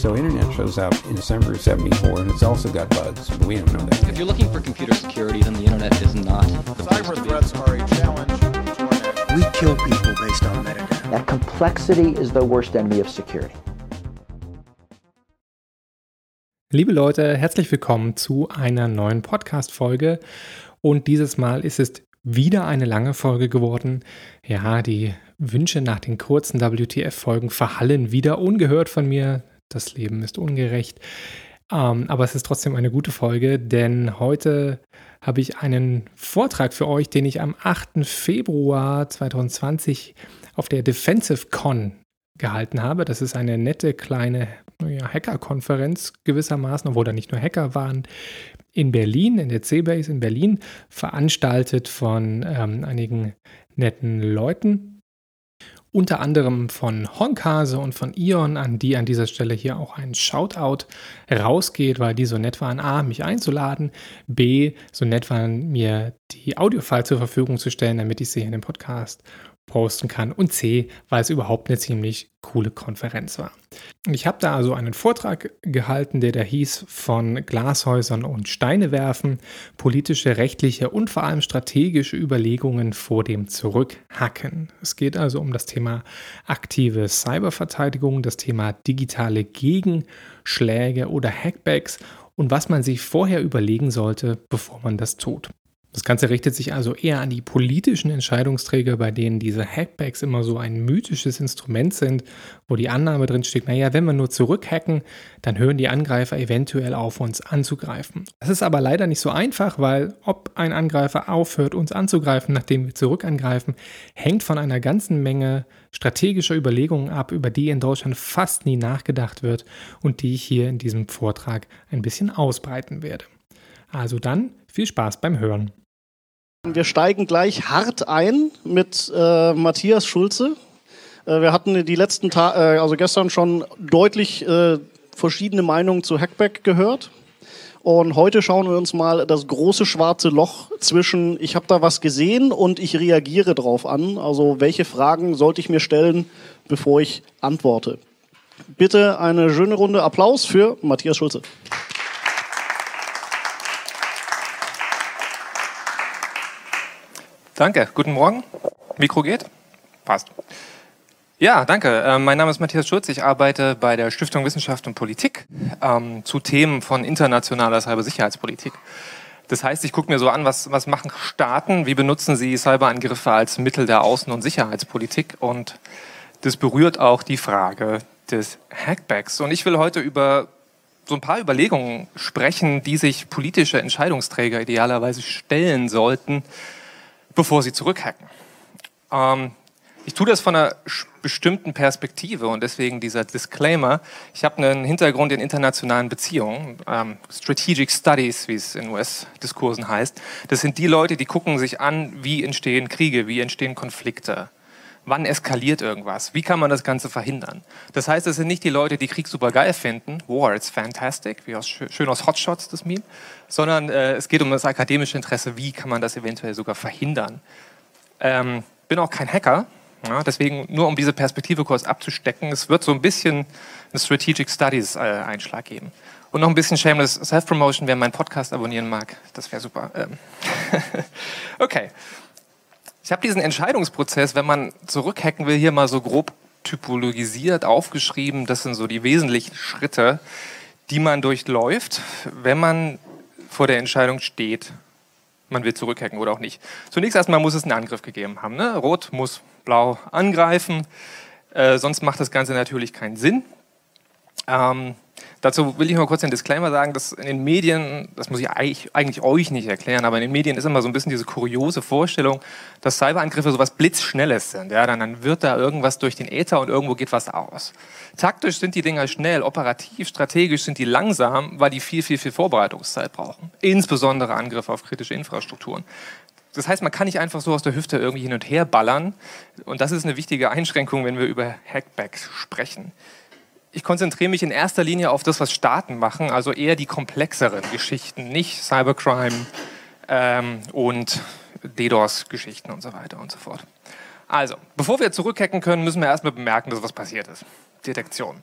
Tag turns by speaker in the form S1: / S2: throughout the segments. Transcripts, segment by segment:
S1: So internet shows up in December of 74 and it's also got bugs, but we don't know that.
S2: If you're looking for computer security, then the internet is not.
S3: Cyber threats are a challenge
S4: We kill people based on metadata.
S5: That complexity is the worst enemy of security.
S6: Liebe Leute, herzlich willkommen zu einer neuen Podcast-Folge. Und dieses Mal ist es wieder eine lange Folge geworden. Ja, die Wünsche nach den kurzen WTF-Folgen verhallen wieder ungehört von mir. Das Leben ist ungerecht. Ähm, aber es ist trotzdem eine gute Folge, denn heute habe ich einen Vortrag für euch, den ich am 8. Februar 2020 auf der Defensive Con gehalten habe. Das ist eine nette kleine ja, Hacker-Konferenz gewissermaßen, obwohl da nicht nur Hacker waren, in Berlin, in der C-Base in Berlin, veranstaltet von ähm, einigen netten Leuten. Unter anderem von Honkase und von Ion, an die an dieser Stelle hier auch ein Shoutout rausgeht, weil die so nett waren, A, mich einzuladen, B, so nett waren, mir die Audiofile zur Verfügung zu stellen, damit ich sie in dem Podcast posten kann und C, weil es überhaupt eine ziemlich coole Konferenz war. Ich habe da also einen Vortrag gehalten, der da hieß von Glashäusern und Steine werfen, politische, rechtliche und vor allem strategische Überlegungen vor dem Zurückhacken. Es geht also um das Thema aktive Cyberverteidigung, das Thema digitale Gegenschläge oder Hackbacks und was man sich vorher überlegen sollte, bevor man das tut. Das Ganze richtet sich also eher an die politischen Entscheidungsträger, bei denen diese Hackbacks immer so ein mythisches Instrument sind, wo die Annahme drin steht, naja, wenn wir nur zurückhacken, dann hören die Angreifer eventuell auf, uns anzugreifen. Das ist aber leider nicht so einfach, weil ob ein Angreifer aufhört, uns anzugreifen, nachdem wir zurückangreifen, hängt von einer ganzen Menge strategischer Überlegungen ab, über die in Deutschland fast nie nachgedacht wird und die ich hier in diesem Vortrag ein bisschen ausbreiten werde. Also dann viel Spaß beim Hören.
S7: Wir steigen gleich hart ein mit äh, Matthias Schulze. Äh, wir hatten die letzten Tage, äh, also gestern schon deutlich äh, verschiedene Meinungen zu Hackback gehört. Und heute schauen wir uns mal das große schwarze Loch zwischen ich habe da was gesehen und ich reagiere drauf an. Also welche Fragen sollte ich mir stellen, bevor ich antworte? Bitte eine schöne Runde Applaus für Matthias Schulze.
S8: Danke, guten Morgen. Mikro geht? Passt. Ja, danke. Äh, mein Name ist Matthias Schulz. Ich arbeite bei der Stiftung Wissenschaft und Politik ähm, zu Themen von internationaler Cybersicherheitspolitik. Das heißt, ich gucke mir so an, was, was machen Staaten, wie benutzen sie Cyberangriffe als Mittel der Außen- und Sicherheitspolitik und das berührt auch die Frage des Hackbacks. Und ich will heute über so ein paar Überlegungen sprechen, die sich politische Entscheidungsträger idealerweise stellen sollten, bevor sie zurückhacken. Ähm, ich tue das von einer bestimmten Perspektive und deswegen dieser Disclaimer. Ich habe einen Hintergrund in internationalen Beziehungen, ähm, Strategic Studies, wie es in US-Diskursen heißt. Das sind die Leute, die gucken sich an, wie entstehen Kriege, wie entstehen Konflikte. Wann eskaliert irgendwas? Wie kann man das Ganze verhindern? Das heißt, es sind nicht die Leute, die Krieg super geil finden, War, it's fantastic, wie aus, schön aus Hotshots das Meme, sondern äh, es geht um das akademische Interesse, wie kann man das eventuell sogar verhindern. Ähm, bin auch kein Hacker, ja, deswegen nur um diese Perspektive kurz abzustecken, es wird so ein bisschen einen Strategic Studies äh, Einschlag geben. Und noch ein bisschen Shameless Self-Promotion, wer meinen Podcast abonnieren mag, das wäre super. Ähm okay. Ich habe diesen Entscheidungsprozess, wenn man zurückhacken will, hier mal so grob typologisiert aufgeschrieben. Das sind so die wesentlichen Schritte, die man durchläuft, wenn man vor der Entscheidung steht, man will zurückhacken oder auch nicht. Zunächst erstmal muss es einen Angriff gegeben haben. Ne? Rot muss blau angreifen, äh, sonst macht das Ganze natürlich keinen Sinn. Ähm, Dazu will ich mal kurz den Disclaimer sagen, dass in den Medien, das muss ich eigentlich, euch nicht erklären, aber in den Medien ist immer so ein bisschen diese kuriose Vorstellung, dass Cyberangriffe so was Blitzschnelles sind. Ja, dann, dann wird da irgendwas durch den Äther und irgendwo geht was aus. Taktisch sind die Dinger schnell, operativ, strategisch sind die langsam, weil die viel, viel, viel Vorbereitungszeit brauchen. Insbesondere Angriffe auf kritische Infrastrukturen. Das heißt, man kann nicht einfach so aus der Hüfte irgendwie hin und her ballern. Und das ist eine wichtige Einschränkung, wenn wir über Hackbacks sprechen ich konzentriere mich in erster Linie auf das, was Staaten machen, also eher die komplexeren Geschichten, nicht Cybercrime ähm, und DDoS-Geschichten und so weiter und so fort. Also, bevor wir zurückhacken können, müssen wir erstmal bemerken, dass was passiert ist. Detektion.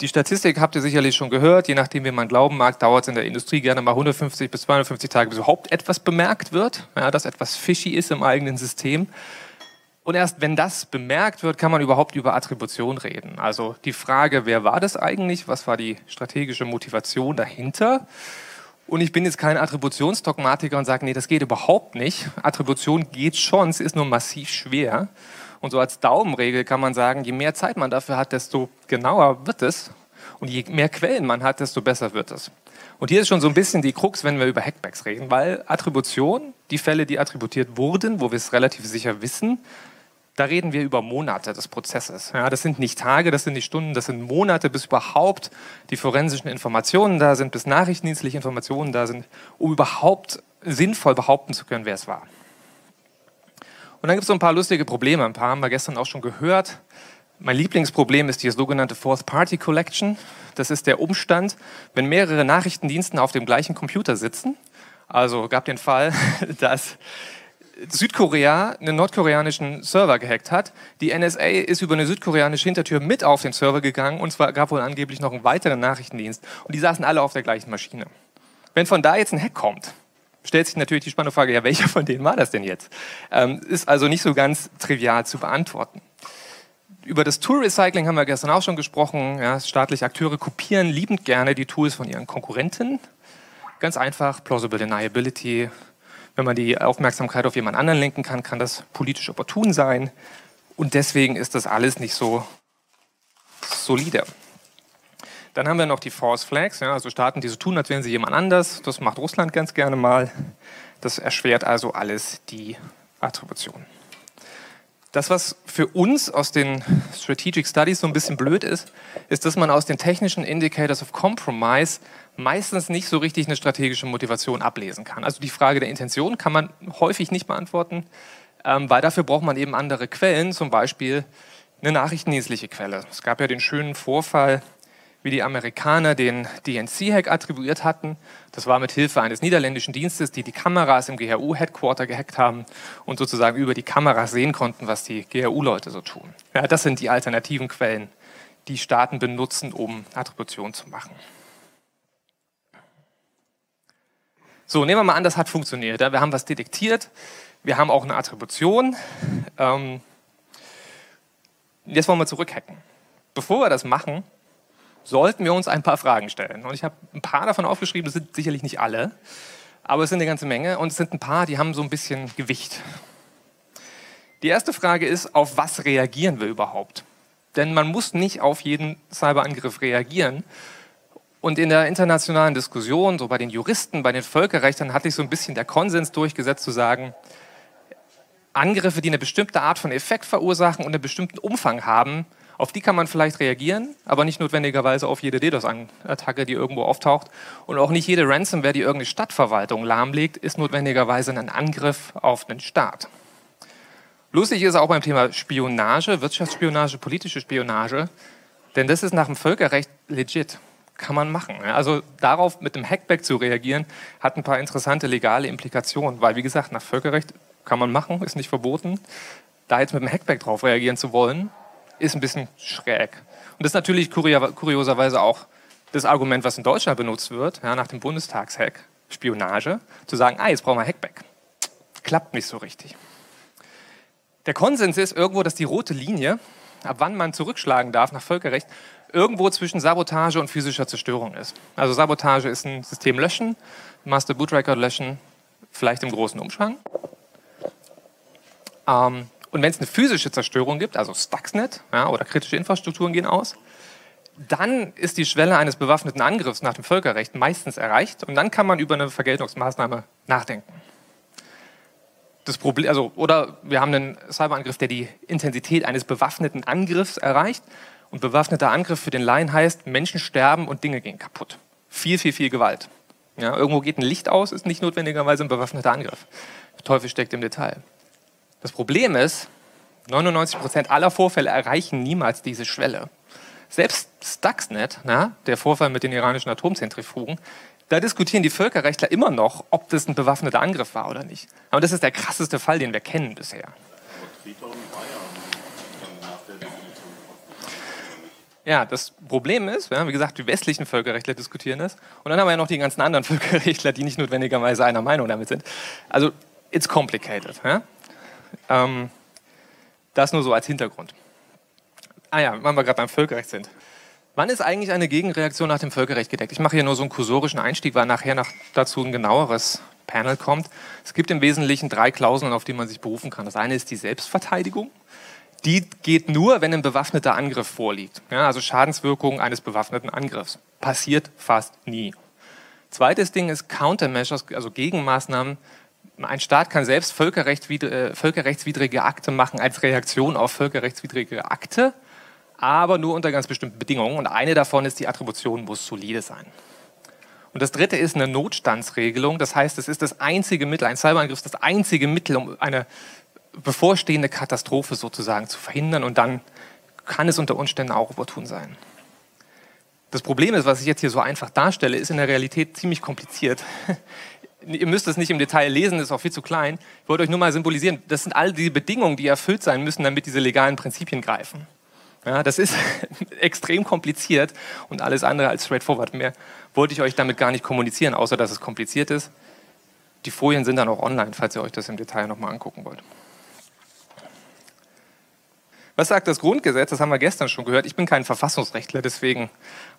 S8: Die Statistik habt ihr sicherlich schon gehört. Je nachdem, wie man glauben mag, dauert es in der Industrie gerne mal 150 bis 250 Tage, bis überhaupt etwas bemerkt wird, ja, dass etwas fishy ist im eigenen System. Und erst wenn das bemerkt wird, kann man überhaupt über Attribution reden. Also die Frage, wer war das eigentlich? Was war die strategische Motivation dahinter? Und ich bin jetzt kein Attributionsdogmatiker und sage, nee, das geht überhaupt nicht. Attribution geht schon, es ist nur massiv schwer. Und so als Daumenregel kann man sagen, je mehr Zeit man dafür hat, desto genauer wird es. Und je mehr Quellen man hat, desto besser wird es. Und hier ist schon so ein bisschen die Krux, wenn wir über Hackbacks reden, weil Attribution, die Fälle, die attributiert wurden, wo wir es relativ sicher wissen, da reden wir über Monate des Prozesses. Ja, das sind nicht Tage, das sind nicht Stunden, das sind Monate, bis überhaupt die forensischen Informationen da sind, bis nachrichtendienstliche Informationen da sind, um überhaupt sinnvoll behaupten zu können, wer es war. Und dann gibt es so ein paar lustige Probleme. Ein paar haben wir gestern auch schon gehört. Mein Lieblingsproblem ist die sogenannte Fourth Party Collection. Das ist der Umstand, wenn mehrere Nachrichtendienste auf dem gleichen Computer sitzen. Also gab den Fall, dass Südkorea einen nordkoreanischen Server gehackt hat. Die NSA ist über eine südkoreanische Hintertür mit auf den Server gegangen und zwar gab wohl angeblich noch einen weiteren Nachrichtendienst. Und die saßen alle auf der gleichen Maschine. Wenn von da jetzt ein Hack kommt, stellt sich natürlich die spannende Frage, ja, welcher von denen war das denn jetzt? Ähm, ist also nicht so ganz trivial zu beantworten. Über das Tool-Recycling haben wir gestern auch schon gesprochen. Ja, staatliche Akteure kopieren liebend gerne die Tools von ihren Konkurrenten. Ganz einfach, Plausible Deniability, wenn man die Aufmerksamkeit auf jemand anderen lenken kann, kann das politisch opportun sein. Und deswegen ist das alles nicht so solide. Dann haben wir noch die False Flags, ja, also Staaten, die so tun, als wären sie jemand anders. Das macht Russland ganz gerne mal. Das erschwert also alles die Attribution. Das, was für uns aus den Strategic Studies so ein bisschen blöd ist, ist, dass man aus den technischen Indicators of Compromise meistens nicht so richtig eine strategische Motivation ablesen kann. Also die Frage der Intention kann man häufig nicht beantworten, ähm, weil dafür braucht man eben andere Quellen, zum Beispiel eine nachrichtendienstliche Quelle. Es gab ja den schönen Vorfall, wie die Amerikaner den DNC-Hack attribuiert hatten. Das war mit Hilfe eines niederländischen Dienstes, die die Kameras im GRU-Headquarter gehackt haben und sozusagen über die Kameras sehen konnten, was die GRU-Leute so tun. Ja, das sind die alternativen Quellen, die Staaten benutzen, um Attribution zu machen. So, nehmen wir mal an, das hat funktioniert. Wir haben was detektiert, wir haben auch eine Attribution. Ähm, jetzt wollen wir zurückhacken. Bevor wir das machen, sollten wir uns ein paar Fragen stellen. Und ich habe ein paar davon aufgeschrieben, das sind sicherlich nicht alle, aber es sind eine ganze Menge und es sind ein paar, die haben so ein bisschen Gewicht. Die erste Frage ist, auf was reagieren wir überhaupt? Denn man muss nicht auf jeden Cyberangriff reagieren, und in der internationalen Diskussion, so bei den Juristen, bei den Völkerrechtern, hat sich so ein bisschen der Konsens durchgesetzt zu sagen, Angriffe, die eine bestimmte Art von Effekt verursachen und einen bestimmten Umfang haben, auf die kann man vielleicht reagieren, aber nicht notwendigerweise auf jede DDoS-Attacke, die irgendwo auftaucht. Und auch nicht jede Ransomware, die irgendeine Stadtverwaltung lahmlegt, ist notwendigerweise ein Angriff auf einen Staat. Lustig ist auch beim Thema Spionage, Wirtschaftsspionage, politische Spionage, denn das ist nach dem Völkerrecht legit kann man machen. Also darauf mit dem Hackback zu reagieren, hat ein paar interessante legale Implikationen, weil wie gesagt, nach Völkerrecht kann man machen, ist nicht verboten. Da jetzt mit dem Hackback drauf reagieren zu wollen, ist ein bisschen schräg. Und das ist natürlich kurioserweise auch das Argument, was in Deutschland benutzt wird, ja, nach dem Bundestagshack, Spionage, zu sagen, ah, jetzt brauchen wir Hackback. Klappt nicht so richtig. Der Konsens ist irgendwo, dass die rote Linie, ab wann man zurückschlagen darf nach Völkerrecht, irgendwo zwischen Sabotage und physischer Zerstörung ist. Also Sabotage ist ein System löschen, Master Boot Record löschen, vielleicht im großen Umfang. Ähm, und wenn es eine physische Zerstörung gibt, also Stuxnet ja, oder kritische Infrastrukturen gehen aus, dann ist die Schwelle eines bewaffneten Angriffs nach dem Völkerrecht meistens erreicht und dann kann man über eine Vergeltungsmaßnahme nachdenken. Das Problem, also, oder wir haben einen Cyberangriff, der die Intensität eines bewaffneten Angriffs erreicht und bewaffneter Angriff für den Laien heißt, Menschen sterben und Dinge gehen kaputt. Viel, viel, viel Gewalt. Ja, irgendwo geht ein Licht aus, ist nicht notwendigerweise ein bewaffneter Angriff. Der Teufel steckt im Detail. Das Problem ist, 99 Prozent aller Vorfälle erreichen niemals diese Schwelle. Selbst Stuxnet, na, der Vorfall mit den iranischen Atomzentrifugen, da diskutieren die Völkerrechtler immer noch, ob das ein bewaffneter Angriff war oder nicht. Aber das ist der krasseste Fall, den wir kennen bisher. Ja, das Problem ist, ja, wie gesagt, die westlichen Völkerrechtler diskutieren das. Und dann haben wir ja noch die ganzen anderen Völkerrechtler, die nicht notwendigerweise einer Meinung damit sind. Also, it's complicated. Ja? Ähm, das nur so als Hintergrund. Ah ja, wenn wir gerade beim Völkerrecht sind. Wann ist eigentlich eine Gegenreaktion nach dem Völkerrecht gedeckt? Ich mache hier nur so einen kursorischen Einstieg, weil nachher noch dazu ein genaueres Panel kommt. Es gibt im Wesentlichen drei Klauseln, auf die man sich berufen kann. Das eine ist die Selbstverteidigung. Die geht nur, wenn ein bewaffneter Angriff vorliegt. Ja, also Schadenswirkung eines bewaffneten Angriffs. Passiert fast nie. Zweites Ding ist Countermeasures, also Gegenmaßnahmen. Ein Staat kann selbst völkerrechtswidrige, äh, völkerrechtswidrige Akte machen als Reaktion auf völkerrechtswidrige Akte, aber nur unter ganz bestimmten Bedingungen. Und eine davon ist, die Attribution muss solide sein. Und das dritte ist eine Notstandsregelung. Das heißt, es ist das einzige Mittel, ein Cyberangriff ist das einzige Mittel, um eine bevorstehende Katastrophe sozusagen zu verhindern und dann kann es unter Umständen auch opportun sein. Das Problem ist, was ich jetzt hier so einfach darstelle, ist in der Realität ziemlich kompliziert. Ihr müsst es nicht im Detail lesen, ist auch viel zu klein. Ich wollte euch nur mal symbolisieren, das sind all die Bedingungen, die erfüllt sein müssen, damit diese legalen Prinzipien greifen. Ja, das ist extrem kompliziert und alles andere als straightforward. Mehr wollte ich euch damit gar nicht kommunizieren, außer dass es kompliziert ist. Die Folien sind dann auch online, falls ihr euch das im Detail nochmal angucken wollt. Was sagt das Grundgesetz? Das haben wir gestern schon gehört. Ich bin kein Verfassungsrechtler, deswegen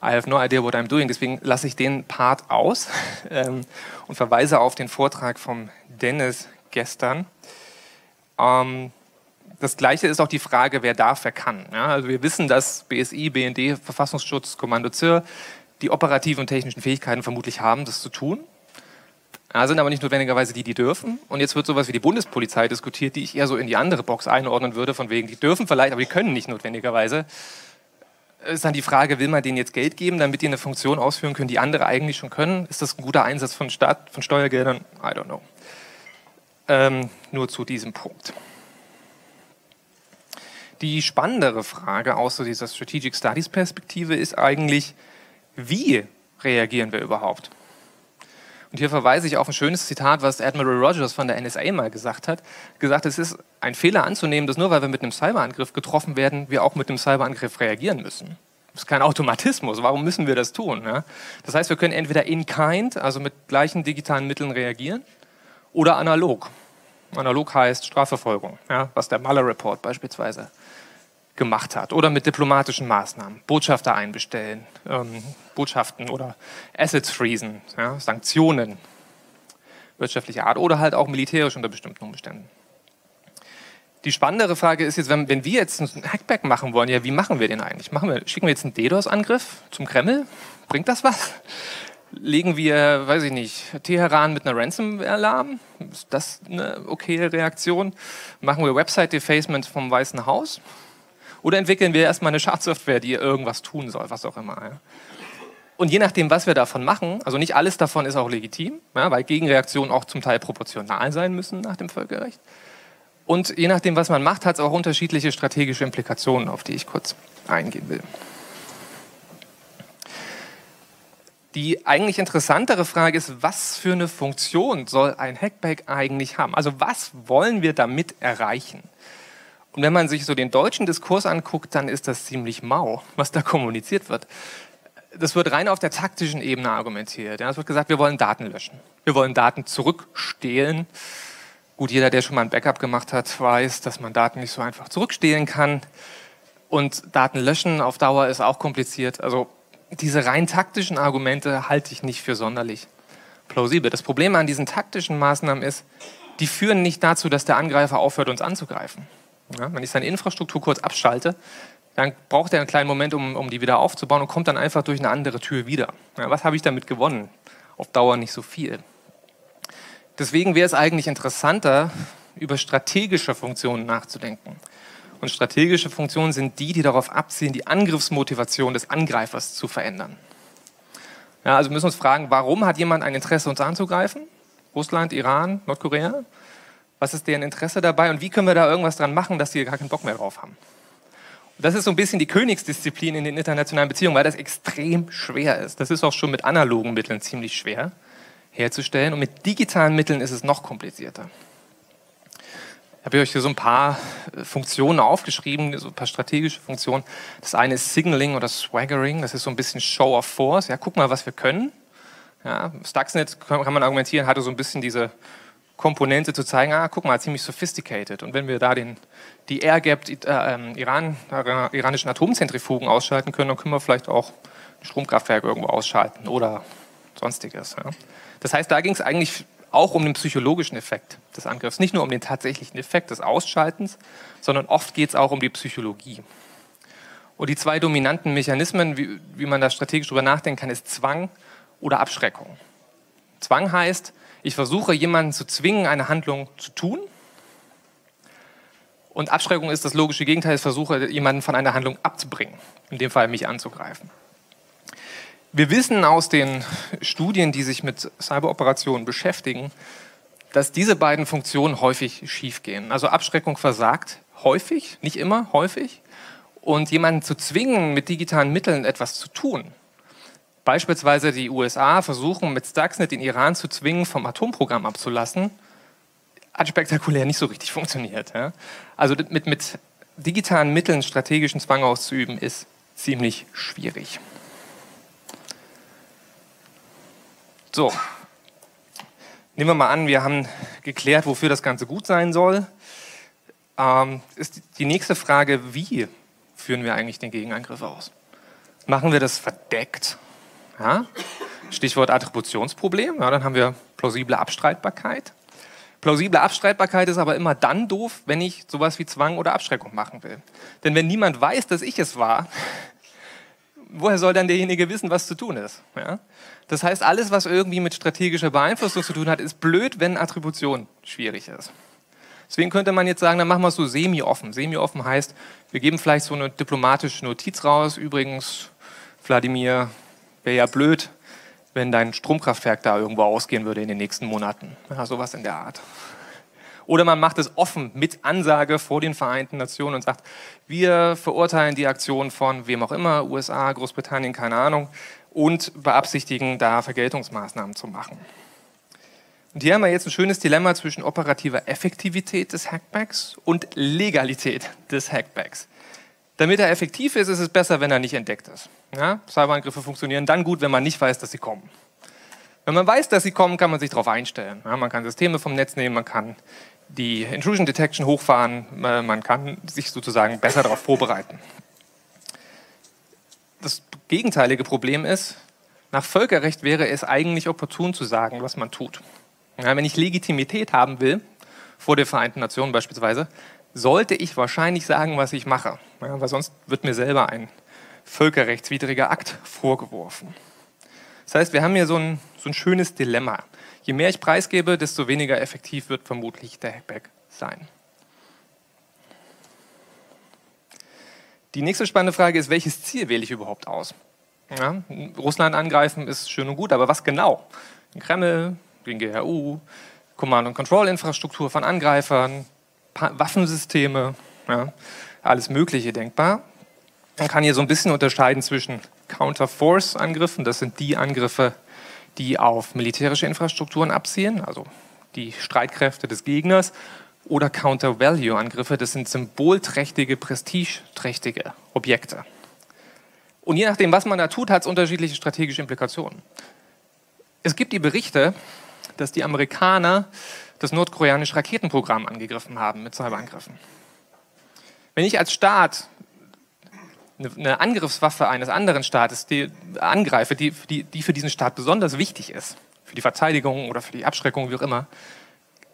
S8: I have no idea what I'm doing. Deswegen lasse ich den Part aus ähm, und verweise auf den Vortrag vom Dennis gestern. Ähm, das Gleiche ist auch die Frage, wer darf, wer kann. Ja, also wir wissen, dass BSI, BND, Verfassungsschutz, Kommando ZIR die operativen und technischen Fähigkeiten vermutlich haben, das zu tun. Ja, sind aber nicht notwendigerweise die, die dürfen. Und jetzt wird sowas wie die Bundespolizei diskutiert, die ich eher so in die andere Box einordnen würde, von wegen, die dürfen vielleicht, aber die können nicht notwendigerweise. Ist dann die Frage, will man denen jetzt Geld geben, damit die eine Funktion ausführen können, die andere eigentlich schon können? Ist das ein guter Einsatz von Staat, von Steuergeldern? I don't know. Ähm, nur zu diesem Punkt. Die spannendere Frage so dieser Strategic Studies Perspektive ist eigentlich, wie reagieren wir überhaupt? Und hier verweise ich auf ein schönes Zitat, was Admiral Rogers von der NSA mal gesagt hat. Gesagt, es ist ein Fehler anzunehmen, dass nur weil wir mit einem Cyberangriff getroffen werden, wir auch mit einem Cyberangriff reagieren müssen. Das ist kein Automatismus. Warum müssen wir das tun? Ja? Das heißt, wir können entweder in kind, also mit gleichen digitalen Mitteln reagieren, oder analog. Analog heißt Strafverfolgung, ja? was der Mueller Report beispielsweise gemacht hat. Oder mit diplomatischen Maßnahmen, Botschafter einbestellen, ähm, Botschaften oder Assets freezen, ja, Sanktionen wirtschaftlicher Art oder halt auch militärisch unter bestimmten Umständen. Die spannendere Frage ist jetzt, wenn, wenn wir jetzt einen Hackback machen wollen, ja, wie machen wir den eigentlich? Machen wir, schicken wir jetzt einen DDoS-Angriff zum Kreml? Bringt das was? Legen wir, weiß ich nicht, Teheran mit einer Ransomware-Alarm? Ist das eine okaye Reaktion? Machen wir Website-Defacement vom Weißen Haus? Oder entwickeln wir erstmal eine Schadsoftware, die irgendwas tun soll, was auch immer. Ja. Und je nachdem, was wir davon machen, also nicht alles davon ist auch legitim, ja, weil Gegenreaktionen auch zum Teil proportional sein müssen nach dem Völkerrecht. Und je nachdem, was man macht, hat es auch unterschiedliche strategische Implikationen, auf die ich kurz eingehen will. Die eigentlich interessantere Frage ist, was für eine Funktion soll ein Hackback eigentlich haben? Also was wollen wir damit erreichen? Und wenn man sich so den deutschen Diskurs anguckt, dann ist das ziemlich mau, was da kommuniziert wird. Das wird rein auf der taktischen Ebene argumentiert. Es wird gesagt, wir wollen Daten löschen. Wir wollen Daten zurückstehlen. Gut, jeder, der schon mal ein Backup gemacht hat, weiß, dass man Daten nicht so einfach zurückstehlen kann. Und Daten löschen auf Dauer ist auch kompliziert. Also diese rein taktischen Argumente halte ich nicht für sonderlich plausibel. Das Problem an diesen taktischen Maßnahmen ist, die führen nicht dazu, dass der Angreifer aufhört, uns anzugreifen. Ja, wenn ich seine Infrastruktur kurz abschalte, dann braucht er einen kleinen Moment, um, um die wieder aufzubauen und kommt dann einfach durch eine andere Tür wieder. Ja, was habe ich damit gewonnen? Auf Dauer nicht so viel. Deswegen wäre es eigentlich interessanter, über strategische Funktionen nachzudenken. Und strategische Funktionen sind die, die darauf abzielen, die Angriffsmotivation des Angreifers zu verändern. Ja, also wir müssen uns fragen, warum hat jemand ein Interesse, uns anzugreifen? Russland, Iran, Nordkorea? Was ist deren Interesse dabei und wie können wir da irgendwas dran machen, dass die gar keinen Bock mehr drauf haben? Und das ist so ein bisschen die Königsdisziplin in den internationalen Beziehungen, weil das extrem schwer ist. Das ist auch schon mit analogen Mitteln ziemlich schwer herzustellen und mit digitalen Mitteln ist es noch komplizierter. Ich habe euch hier so ein paar äh, Funktionen aufgeschrieben, so ein paar strategische Funktionen. Das eine ist Signaling oder Swaggering, das ist so ein bisschen Show of Force. Ja, guck mal, was wir können. Ja, Stuxnet kann, kann man argumentieren, hatte so ein bisschen diese Komponente zu zeigen, ah, guck mal, ziemlich sophisticated. Und wenn wir da den, die Air Gap, die, äh, ähm, Iran, äh, iranischen Atomzentrifugen ausschalten können, dann können wir vielleicht auch ein Stromkraftwerk irgendwo ausschalten oder sonstiges. Ja. Das heißt, da ging es eigentlich auch um den psychologischen Effekt des Angriffs, nicht nur um den tatsächlichen Effekt des Ausschaltens, sondern oft geht es auch um die Psychologie. Und die zwei dominanten Mechanismen, wie, wie man da strategisch drüber nachdenken kann, ist Zwang oder Abschreckung. Zwang heißt, ich versuche jemanden zu zwingen, eine Handlung zu tun. Und Abschreckung ist das logische Gegenteil, ich versuche jemanden von einer Handlung abzubringen, in dem Fall mich anzugreifen. Wir wissen aus den Studien, die sich mit Cyberoperationen beschäftigen, dass diese beiden Funktionen häufig schiefgehen. Also Abschreckung versagt häufig, nicht immer, häufig. Und jemanden zu zwingen, mit digitalen Mitteln etwas zu tun. Beispielsweise die USA versuchen mit Stuxnet den Iran zu zwingen, vom Atomprogramm abzulassen. Hat spektakulär nicht so richtig funktioniert. Ja? Also mit, mit digitalen Mitteln strategischen Zwang auszuüben, ist ziemlich schwierig. So, nehmen wir mal an, wir haben geklärt, wofür das Ganze gut sein soll. Ähm, ist die nächste Frage, wie führen wir eigentlich den Gegenangriff aus? Machen wir das verdeckt? Ja? Stichwort Attributionsproblem, ja, dann haben wir plausible Abstreitbarkeit. Plausible Abstreitbarkeit ist aber immer dann doof, wenn ich sowas wie Zwang oder Abschreckung machen will. Denn wenn niemand weiß, dass ich es war, woher soll dann derjenige wissen, was zu tun ist? Ja? Das heißt, alles, was irgendwie mit strategischer Beeinflussung zu tun hat, ist blöd, wenn Attribution schwierig ist. Deswegen könnte man jetzt sagen, dann machen wir es so semi-offen. Semi-offen heißt, wir geben vielleicht so eine diplomatische Notiz raus. Übrigens, Wladimir, wäre ja blöd, wenn dein Stromkraftwerk da irgendwo ausgehen würde in den nächsten Monaten. Ja, sowas in der Art. Oder man macht es offen mit Ansage vor den Vereinten Nationen und sagt, wir verurteilen die Aktion von wem auch immer, USA, Großbritannien, keine Ahnung und beabsichtigen, da Vergeltungsmaßnahmen zu machen. Und hier haben wir jetzt ein schönes Dilemma zwischen operativer Effektivität des Hackbacks und Legalität des Hackbacks. Damit er effektiv ist, ist es besser, wenn er nicht entdeckt ist. Ja? Cyberangriffe funktionieren dann gut, wenn man nicht weiß, dass sie kommen. Wenn man weiß, dass sie kommen, kann man sich darauf einstellen. Ja, man kann Systeme vom Netz nehmen, man kann die Intrusion Detection hochfahren, äh, man kann sich sozusagen besser darauf vorbereiten. Das gegenteilige Problem ist, nach Völkerrecht wäre es eigentlich opportun zu sagen, was man tut. Ja, wenn ich Legitimität haben will, vor der Vereinten Nationen beispielsweise, sollte ich wahrscheinlich sagen, was ich mache. Ja, weil sonst wird mir selber ein völkerrechtswidriger Akt vorgeworfen. Das heißt, wir haben hier so ein, so ein schönes Dilemma. Je mehr ich preisgebe, desto weniger effektiv wird vermutlich der Hackback sein. Die nächste spannende Frage ist, welches Ziel wähle ich überhaupt aus? Ja, Russland angreifen ist schön und gut, aber was genau? Den Kreml, den GRU, Command-and-Control-Infrastruktur von Angreifern, Waffensysteme, ja, alles Mögliche denkbar. Man kann hier so ein bisschen unterscheiden zwischen Counter-Force-Angriffen, das sind die Angriffe, die auf militärische Infrastrukturen abzielen, also die Streitkräfte des Gegners, oder Counter-Value-Angriffe. Das sind symbolträchtige, prestigeträchtige Objekte. Und je nachdem, was man da tut, hat es unterschiedliche strategische Implikationen. Es gibt die Berichte, dass die Amerikaner das nordkoreanische Raketenprogramm angegriffen haben mit Cyberangriffen. Wenn ich als Staat eine Angriffswaffe eines anderen Staates die angreife, die, die, die für diesen Staat besonders wichtig ist, für die Verteidigung oder für die Abschreckung, wie auch immer,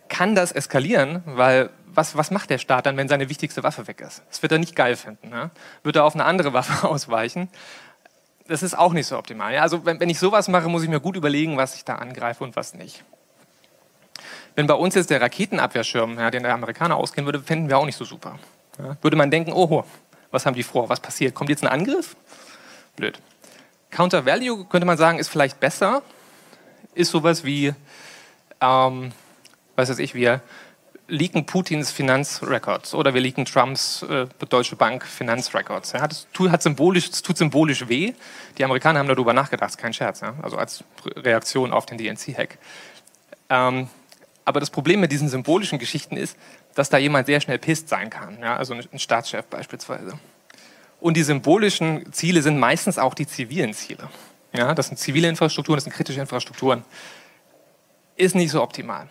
S8: kann das eskalieren, weil was, was macht der Staat dann, wenn seine wichtigste Waffe weg ist? Das wird er nicht geil finden. Ne? Wird er auf eine andere Waffe ausweichen? Das ist auch nicht so optimal. Ja? Also wenn, wenn ich sowas mache, muss ich mir gut überlegen, was ich da angreife und was nicht. Wenn bei uns jetzt der Raketenabwehrschirm, ja, den der Amerikaner ausgehen würde, fänden wir auch nicht so super. Ja? Würde man denken, oho, was haben die vor? Was passiert? Kommt jetzt ein Angriff? Blöd. Counter Value könnte man sagen, ist vielleicht besser. Ist sowas wie ähm, was weiß ich, wir leaken Putins Finanzrecords oder wir leaken Trumps äh, Deutsche Bank Finanzrecords. Ja, das, tut, hat symbolisch, das tut symbolisch weh. Die Amerikaner haben darüber nachgedacht, kein Scherz, ja? also als Reaktion auf den DNC-Hack. Ähm, aber das Problem mit diesen symbolischen Geschichten ist, dass da jemand sehr schnell pisst sein kann, ja, also ein Staatschef beispielsweise. Und die symbolischen Ziele sind meistens auch die zivilen Ziele. Ja, das sind zivile Infrastrukturen, das sind kritische Infrastrukturen. Ist nicht so optimal.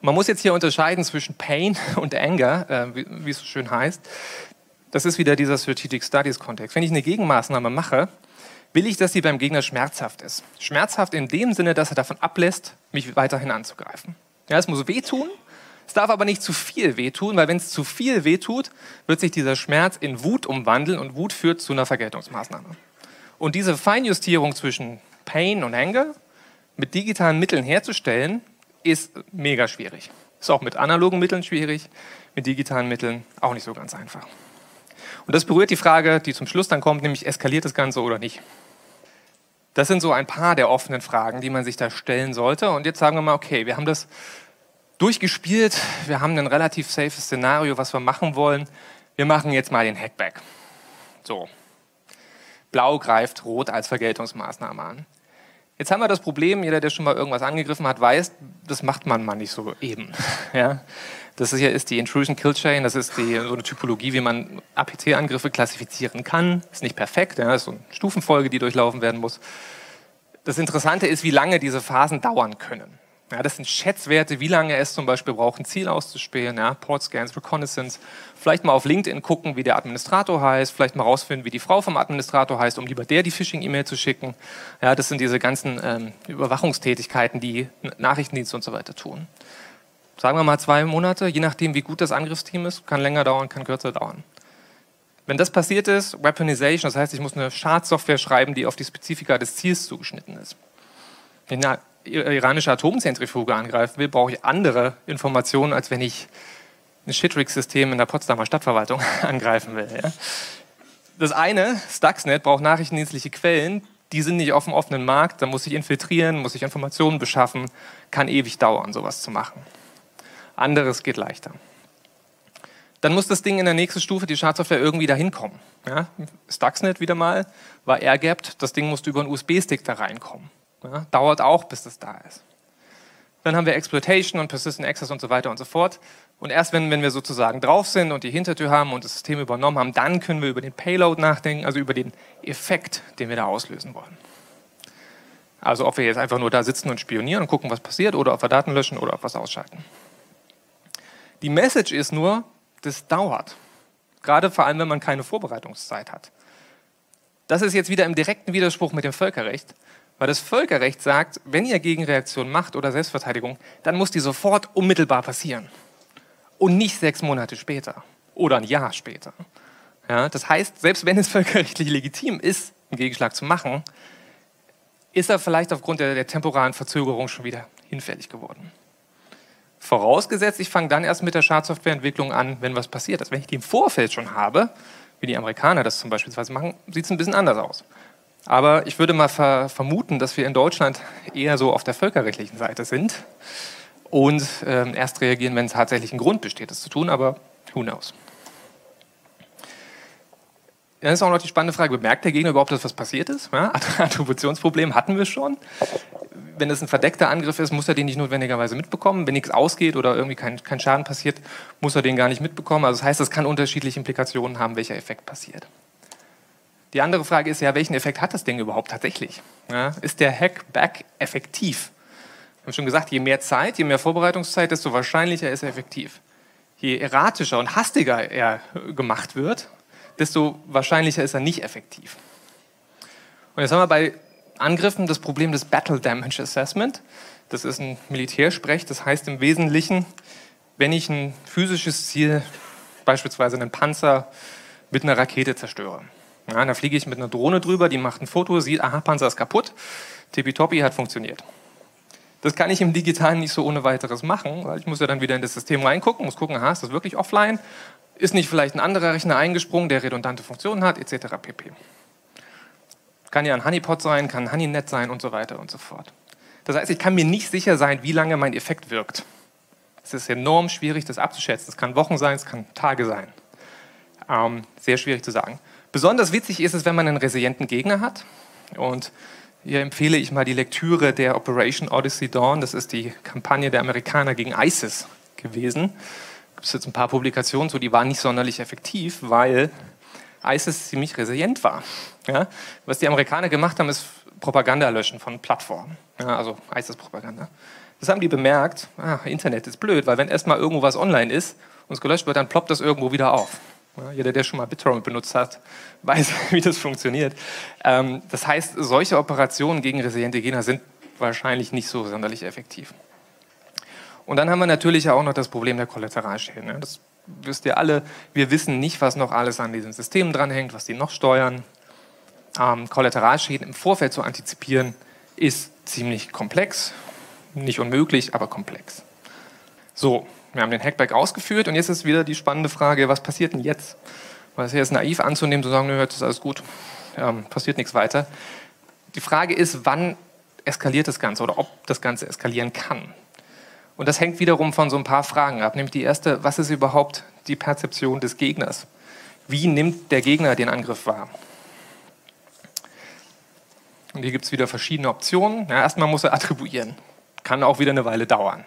S8: Man muss jetzt hier unterscheiden zwischen Pain und Anger, äh, wie, wie, es so schön heißt. Das ist wieder dieser Strategic Studies Kontext. Wenn ich eine Gegenmaßnahme mache, will ich, dass sie beim Gegner schmerzhaft ist. Schmerzhaft in dem Sinne, dass er davon ablässt, mich weiterhin anzugreifen. Ja, es muss wehtun, es darf aber nicht zu viel wehtun, weil wenn es zu viel wehtut, wird sich dieser Schmerz in Wut umwandeln und Wut führt zu einer Vergeltungsmaßnahme. Und diese Feinjustierung zwischen Pain und Anger mit digitalen Mitteln herzustellen, ist mega schwierig. Ist auch mit analogen Mitteln schwierig, mit digitalen Mitteln auch nicht so ganz einfach. Und das berührt die Frage, die zum Schluss dann kommt, nämlich eskaliert das Ganze oder nicht. Das sind so ein paar der offenen Fragen, die man sich da stellen sollte. Und jetzt sagen wir mal, okay, wir haben das durchgespielt, wir haben ein relativ safe Szenario, was wir machen wollen. Wir machen jetzt mal den Hackback. So. Blau greift Rot als Vergeltungsmaßnahme an. Jetzt haben wir das Problem, jeder, der schon mal irgendwas angegriffen hat, weiß, das macht man mal nicht so eben. Ja? Das ja, ist die Intrusion Kill Chain, das ist die, so eine Typologie, wie man APT-Angriffe klassifizieren kann. Ist nicht perfekt, ja? ist so eine Stufenfolge, die durchlaufen werden muss. Das Interessante ist, wie lange diese Phasen dauern können. Ja, das sind Schätzwerte, wie lange es zum Beispiel braucht, ein Ziel auszuspielen, ja, Port Scans, Reconnaissance. Vielleicht mal auf LinkedIn gucken, wie der Administrator heißt, vielleicht mal rausfinden, wie die Frau vom Administrator heißt, um lieber der die Phishing-E-Mail zu schicken. Ja, das sind diese ganzen ähm, Überwachungstätigkeiten, die Nachrichtendienste und so weiter tun. Sagen wir mal zwei Monate, je nachdem, wie gut das Angriffsteam ist, kann länger dauern, kann kürzer dauern. Wenn das passiert ist, Weaponization, das heißt, ich muss eine Schadsoftware schreiben, die auf die Spezifika des Ziels zugeschnitten ist. Wenn iranische Atomzentrifuge angreifen will, brauche ich andere Informationen, als wenn ich ein Shitrix-System in der Potsdamer Stadtverwaltung angreifen will. Ja? Das eine, Stuxnet, braucht nachrichtendienstliche Quellen, die sind nicht auf dem offenen Markt, da muss ich infiltrieren, muss ich Informationen beschaffen, kann ewig dauern, sowas zu machen. Anderes geht leichter. Dann muss das Ding in der nächsten Stufe, die Schadsoftware, irgendwie dahin kommen. Ja? Stuxnet wieder mal war airgapped, das Ding musste über einen USB-Stick da reinkommen. Ja, dauert auch, bis das da ist. Dann haben wir Exploitation und Persistent Access und so weiter und so fort. Und erst wenn, wenn wir sozusagen drauf sind und die Hintertür haben und das System übernommen haben, dann können wir über den Payload nachdenken, also über den Effekt, den wir da auslösen wollen. Also ob wir jetzt einfach nur da sitzen und spionieren und gucken, was passiert, oder ob wir Daten löschen oder ob wir es ausschalten. Die Message ist nur, das dauert. Gerade vor allem, wenn man keine Vorbereitungszeit hat. Das ist jetzt wieder im direkten Widerspruch mit dem Völkerrecht, weil das Völkerrecht sagt, wenn ihr Gegenreaktion macht oder Selbstverteidigung, dann muss die sofort unmittelbar passieren. Und nicht sechs Monate später oder ein Jahr später. Ja, das heißt, selbst wenn es völkerrechtlich legitim ist, einen Gegenschlag zu machen, ist er vielleicht aufgrund der, der temporalen Verzögerung schon wieder hinfällig geworden. Vorausgesetzt, ich fange dann erst mit der Schadsoftwareentwicklung an, wenn was passiert ist. Wenn ich die im Vorfeld schon habe, wie die Amerikaner das zum Beispiel machen, sieht es ein bisschen anders aus. Aber ich würde mal ver vermuten, dass wir in Deutschland eher so auf der völkerrechtlichen Seite sind und ähm, erst reagieren, wenn es tatsächlich ein Grund besteht, das zu tun, aber who knows. Dann ist auch noch die spannende Frage, bemerkt der Gegner überhaupt, dass was passiert ist? Ja, Attributionsproblem hatten wir schon. Wenn es ein verdeckter Angriff ist, muss er den nicht notwendigerweise mitbekommen. Wenn nichts ausgeht oder irgendwie kein, kein Schaden passiert, muss er den gar nicht mitbekommen. Also das heißt, es kann unterschiedliche Implikationen haben, welcher Effekt passiert. Die andere Frage ist ja, welchen Effekt hat das Ding überhaupt tatsächlich? Ja, ist der Hackback effektiv? Wir haben schon gesagt, je mehr Zeit, je mehr Vorbereitungszeit, desto wahrscheinlicher ist er effektiv. Je erratischer und hastiger er gemacht wird, desto wahrscheinlicher ist er nicht effektiv. Und jetzt haben wir bei Angriffen das Problem des Battle Damage Assessment. Das ist ein Militärsprech, das heißt im Wesentlichen, wenn ich ein physisches Ziel, beispielsweise einen Panzer, mit einer Rakete zerstöre, ja, da fliege ich mit einer Drohne drüber, die macht ein Foto, sieht, aha, Panzer ist kaputt, tippitoppi, hat funktioniert. Das kann ich im Digitalen nicht so ohne weiteres machen, weil ich muss ja dann wieder in das System reingucken, muss gucken, aha, ist das wirklich offline? Ist nicht vielleicht ein anderer Rechner eingesprungen, der redundante Funktionen hat, etc. pp. Kann ja ein Honeypot sein, kann ein Honeynet sein und so weiter und so fort. Das heißt, ich kann mir nicht sicher sein, wie lange mein Effekt wirkt. Es ist enorm schwierig, das abzuschätzen. Es kann Wochen sein, es kann Tage sein. Ähm, sehr schwierig zu sagen. Besonders witzig ist es, wenn man einen resilienten Gegner hat. Und hier empfehle ich mal die Lektüre der Operation Odyssey Dawn. Das ist die Kampagne der Amerikaner gegen ISIS gewesen. Gibt es jetzt ein paar Publikationen zu, die waren nicht sonderlich effektiv, weil ISIS ziemlich resilient war. Ja? Was die Amerikaner gemacht haben, ist Propaganda löschen von Plattformen, ja, also ISIS-Propaganda. Das haben die bemerkt, ah, Internet ist blöd, weil wenn erstmal irgendwo was online ist und es gelöscht wird, dann ploppt das irgendwo wieder auf. Ja, jeder, der schon mal BitTorrent benutzt hat, weiß, wie das funktioniert. Ähm, das heißt, solche Operationen gegen resiliente Gegner sind wahrscheinlich nicht so sonderlich effektiv. Und dann haben wir natürlich auch noch das Problem der Kollateralschäden. Ne? Das wisst ihr alle. Wir wissen nicht, was noch alles an diesen Systemen dranhängt, was die noch steuern. Ähm, Kollateralschäden im Vorfeld zu antizipieren, ist ziemlich komplex. Nicht unmöglich, aber komplex. So, wir haben den Hackback ausgeführt und jetzt ist wieder die spannende Frage, was passiert denn jetzt? Weil es ist naiv anzunehmen, zu sagen, nö, jetzt ist alles gut, ähm, passiert nichts weiter. Die Frage ist, wann eskaliert das Ganze oder ob das Ganze eskalieren kann. Und das hängt wiederum von so ein paar Fragen ab. Nämlich die erste, was ist überhaupt die Perzeption des Gegners? Wie nimmt der Gegner den Angriff wahr? Und hier gibt es wieder verschiedene Optionen. Ja, erstmal muss er attribuieren. Kann auch wieder eine Weile dauern.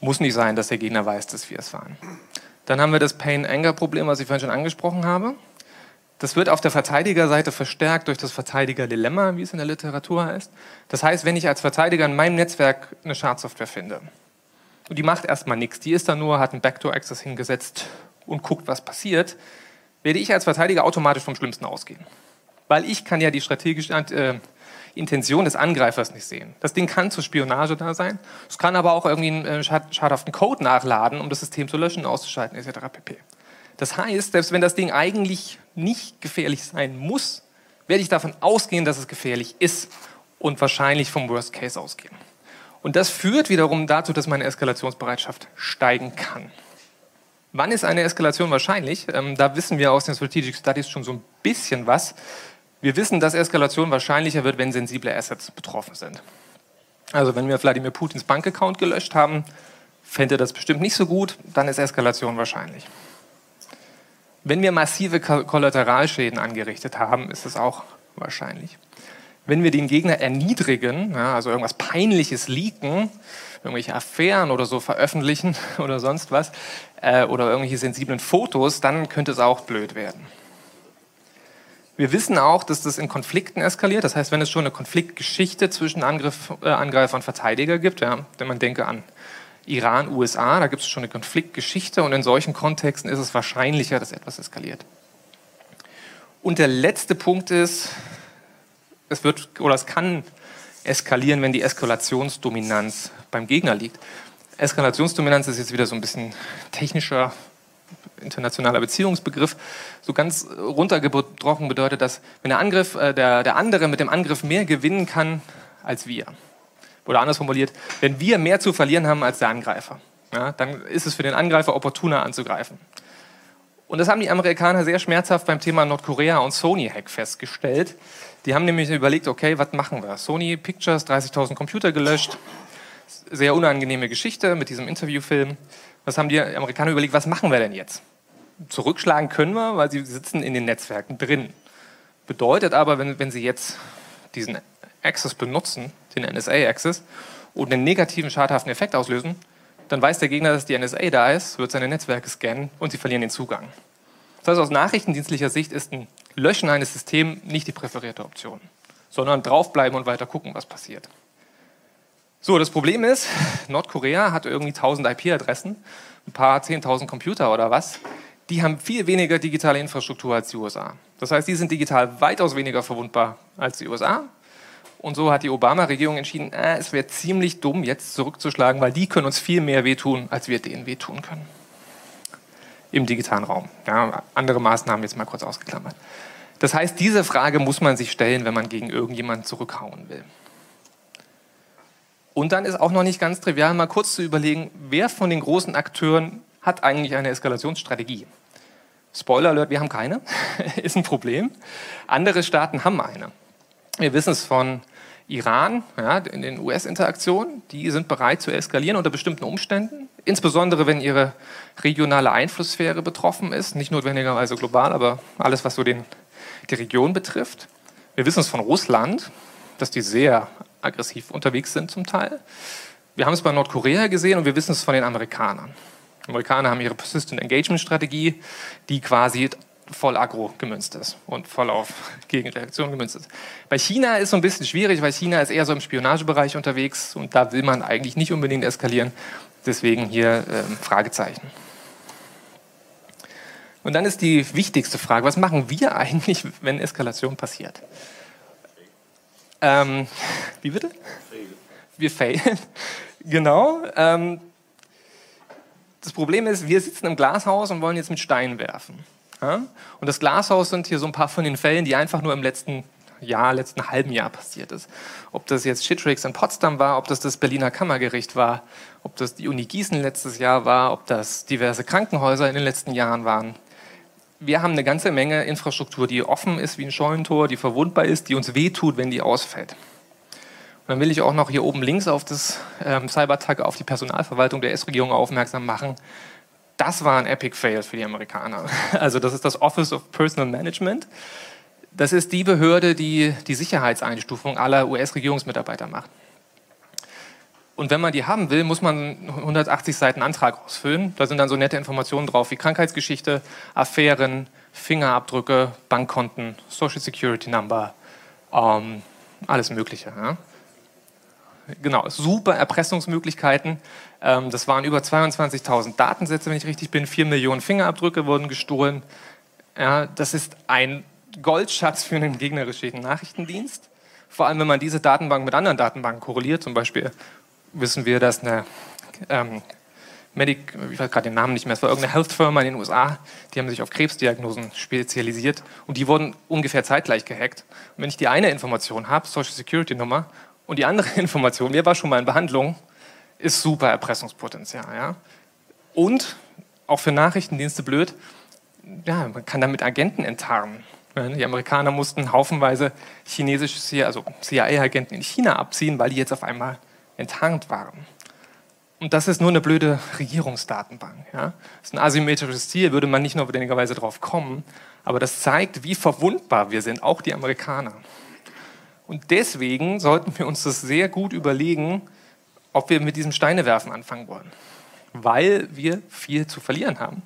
S8: Muss nicht sein, dass der Gegner weiß, dass wir es waren. Dann haben wir das Pain-Anger-Problem, was ich vorhin schon angesprochen habe. Das wird auf der Verteidigerseite verstärkt durch das Verteidiger-Dilemma, wie es in der Literatur heißt. Das heißt, wenn ich als Verteidiger in meinem Netzwerk eine Schadsoftware finde und die macht erstmal nichts, die ist da nur, hat einen Backdoor-Access hingesetzt und guckt, was passiert, werde ich als Verteidiger automatisch vom Schlimmsten ausgehen. Weil ich kann ja die strategische äh, Intention des Angreifers nicht sehen. Das Ding kann zur Spionage da sein, es kann aber auch irgendwie einen äh, schadhaften Code nachladen, um das System zu löschen, auszuschalten, etc. pp. Das heißt, selbst wenn das Ding eigentlich nicht gefährlich sein muss, werde ich davon ausgehen, dass es gefährlich ist und wahrscheinlich vom Worst Case ausgehen. Und das führt wiederum dazu, dass meine Eskalationsbereitschaft steigen kann. Wann ist eine Eskalation wahrscheinlich? Ähm, da wissen wir aus den Strategic Studies schon so ein bisschen was. Wir wissen, dass Eskalation wahrscheinlicher wird, wenn sensible Assets betroffen sind. Also wenn wir Wladimir Putins Bankaccount gelöscht haben, fände das bestimmt nicht so gut, dann ist Eskalation wahrscheinlich. Wenn wir massive Kollateralschäden angerichtet haben, ist es auch wahrscheinlich. Wenn wir den Gegner erniedrigen, ja, also irgendwas Peinliches leaken, irgendwelche Affären oder so veröffentlichen oder sonst was, äh, oder irgendwelche sensiblen Fotos, dann könnte es auch blöd werden. Wir wissen auch, dass das in Konflikten eskaliert. Das heißt, wenn es schon eine Konfliktgeschichte zwischen Angriff, äh, Angreifer und Verteidiger gibt, ja, wenn man denke an Iran, USA, da gibt es schon eine Konfliktgeschichte und in solchen Kontexten ist es wahrscheinlicher, dass etwas eskaliert. Und der letzte Punkt ist, es wird oder es kann eskalieren, wenn die Eskalationsdominanz beim Gegner liegt. Eskalationsdominanz ist jetzt wieder so ein bisschen technischer internationaler Beziehungsbegriff. So ganz runtergebrochen bedeutet das, wenn der Angriff, äh, der, der andere mit dem Angriff mehr gewinnen kann als wir. Oder anders formuliert, wenn wir mehr zu verlieren haben als der Angreifer, ja, dann ist es für den Angreifer opportuner anzugreifen. Und das haben die Amerikaner sehr schmerzhaft beim Thema Nordkorea und Sony-Hack festgestellt. Die haben nämlich überlegt, okay, was machen wir? Sony Pictures, 30.000 Computer gelöscht. Sehr unangenehme Geschichte mit diesem Interviewfilm. Was haben die Amerikaner überlegt, was machen wir denn jetzt? Zurückschlagen können wir, weil sie sitzen in den Netzwerken drin. Bedeutet aber, wenn, wenn sie jetzt diesen Access benutzen, den NSA-Access, und einen negativen schadhaften Effekt auslösen, dann weiß der Gegner, dass die NSA da ist, wird seine Netzwerke scannen und sie verlieren den Zugang. Das heißt, aus nachrichtendienstlicher Sicht ist ein Löschen eines Systems nicht die präferierte Option, sondern draufbleiben und weiter gucken, was passiert. So, das Problem ist, Nordkorea hat irgendwie 1000 IP-Adressen, ein paar 10.000 Computer oder was. Die haben viel weniger digitale Infrastruktur als die USA. Das heißt, die sind digital weitaus weniger verwundbar als die USA und so hat die Obama-Regierung entschieden, äh, es wäre ziemlich dumm, jetzt zurückzuschlagen, weil die können uns viel mehr wehtun, als wir denen wehtun können. Im digitalen Raum. Ja, andere Maßnahmen jetzt mal kurz ausgeklammert. Das heißt, diese Frage muss man sich stellen, wenn man gegen irgendjemanden zurückhauen will. Und dann ist auch noch nicht ganz trivial, mal kurz zu überlegen, wer von den großen Akteuren hat eigentlich eine Eskalationsstrategie? Spoiler Alert, wir haben keine, ist ein Problem. Andere Staaten haben eine. Wir wissen es von Iran, ja, in den US-Interaktionen, die sind bereit zu eskalieren unter bestimmten Umständen, insbesondere wenn ihre regionale Einflusssphäre betroffen ist, nicht notwendigerweise global, aber alles, was so den, die Region betrifft. Wir wissen es von Russland, dass die sehr aggressiv unterwegs sind zum Teil. Wir haben es bei Nordkorea gesehen und wir wissen es von den Amerikanern. Die Amerikaner haben ihre Persistent Engagement Strategie, die quasi voll aggro gemünzt ist und voll auf Gegenreaktion gemünzt ist. Bei China ist so ein bisschen schwierig, weil China ist eher so im Spionagebereich unterwegs und da will man eigentlich nicht unbedingt eskalieren. Deswegen hier ähm, Fragezeichen. Und dann ist die wichtigste Frage, was machen wir eigentlich, wenn Eskalation passiert? Ähm, wie bitte? Wir failen. genau. Ähm, das Problem ist, wir sitzen im Glashaus und wollen jetzt mit Steinen werfen. Ja? Und das Glashaus sind hier so ein paar von den Fällen, die einfach nur im letzten Jahr, letzten halben Jahr passiert ist. Ob das jetzt Shitrix in Potsdam war, ob das das Berliner Kammergericht war, ob das die Uni Gießen letztes Jahr war, ob das diverse Krankenhäuser in den letzten Jahren waren. Wir haben eine ganze Menge Infrastruktur, die offen ist wie ein Scheunentor, die verwundbar ist, die uns wehtut, wenn die ausfällt. Und dann will ich auch noch hier oben links auf das ähm, Cybertag, auf die Personalverwaltung der S-Regierung aufmerksam machen. Das war ein Epic Fail für die Amerikaner. Also das ist das Office of Personal Management. Das ist die Behörde, die die Sicherheitseinstufung aller US-Regierungsmitarbeiter macht. Und wenn man die haben will, muss man 180 Seiten Antrag ausfüllen. Da sind dann so nette Informationen drauf wie Krankheitsgeschichte, Affären, Fingerabdrücke, Bankkonten, Social Security Number, ähm, alles Mögliche. Ja. Genau, super Erpressungsmöglichkeiten. Ähm, das waren über 22.000 Datensätze, wenn ich richtig bin. 4 Millionen Fingerabdrücke wurden gestohlen. Ja, das ist ein Goldschatz für einen gegnerischen Nachrichtendienst. Vor allem, wenn man diese Datenbank mit anderen Datenbanken korreliert. Zum Beispiel wissen wir, dass eine ähm, Medic, ich weiß gerade den Namen nicht mehr, es war irgendeine Health-Firma in den USA, die haben sich auf Krebsdiagnosen spezialisiert und die wurden ungefähr zeitgleich gehackt. Und wenn ich die eine Information habe, Social Security Nummer, und die andere Information, wer war schon mal in Behandlung, ist super Erpressungspotenzial. Ja? Und auch für Nachrichtendienste blöd, ja, man kann damit Agenten enttarnen. Die Amerikaner mussten haufenweise chinesische, also CIA-Agenten in China abziehen, weil die jetzt auf einmal enttarnt waren. Und das ist nur eine blöde Regierungsdatenbank. Ja? Das ist ein asymmetrisches Ziel, würde man nicht notwendigerweise drauf kommen, aber das zeigt, wie verwundbar wir sind, auch die Amerikaner. Und deswegen sollten wir uns das sehr gut überlegen, ob wir mit diesem Steinewerfen anfangen wollen. Weil wir viel zu verlieren haben.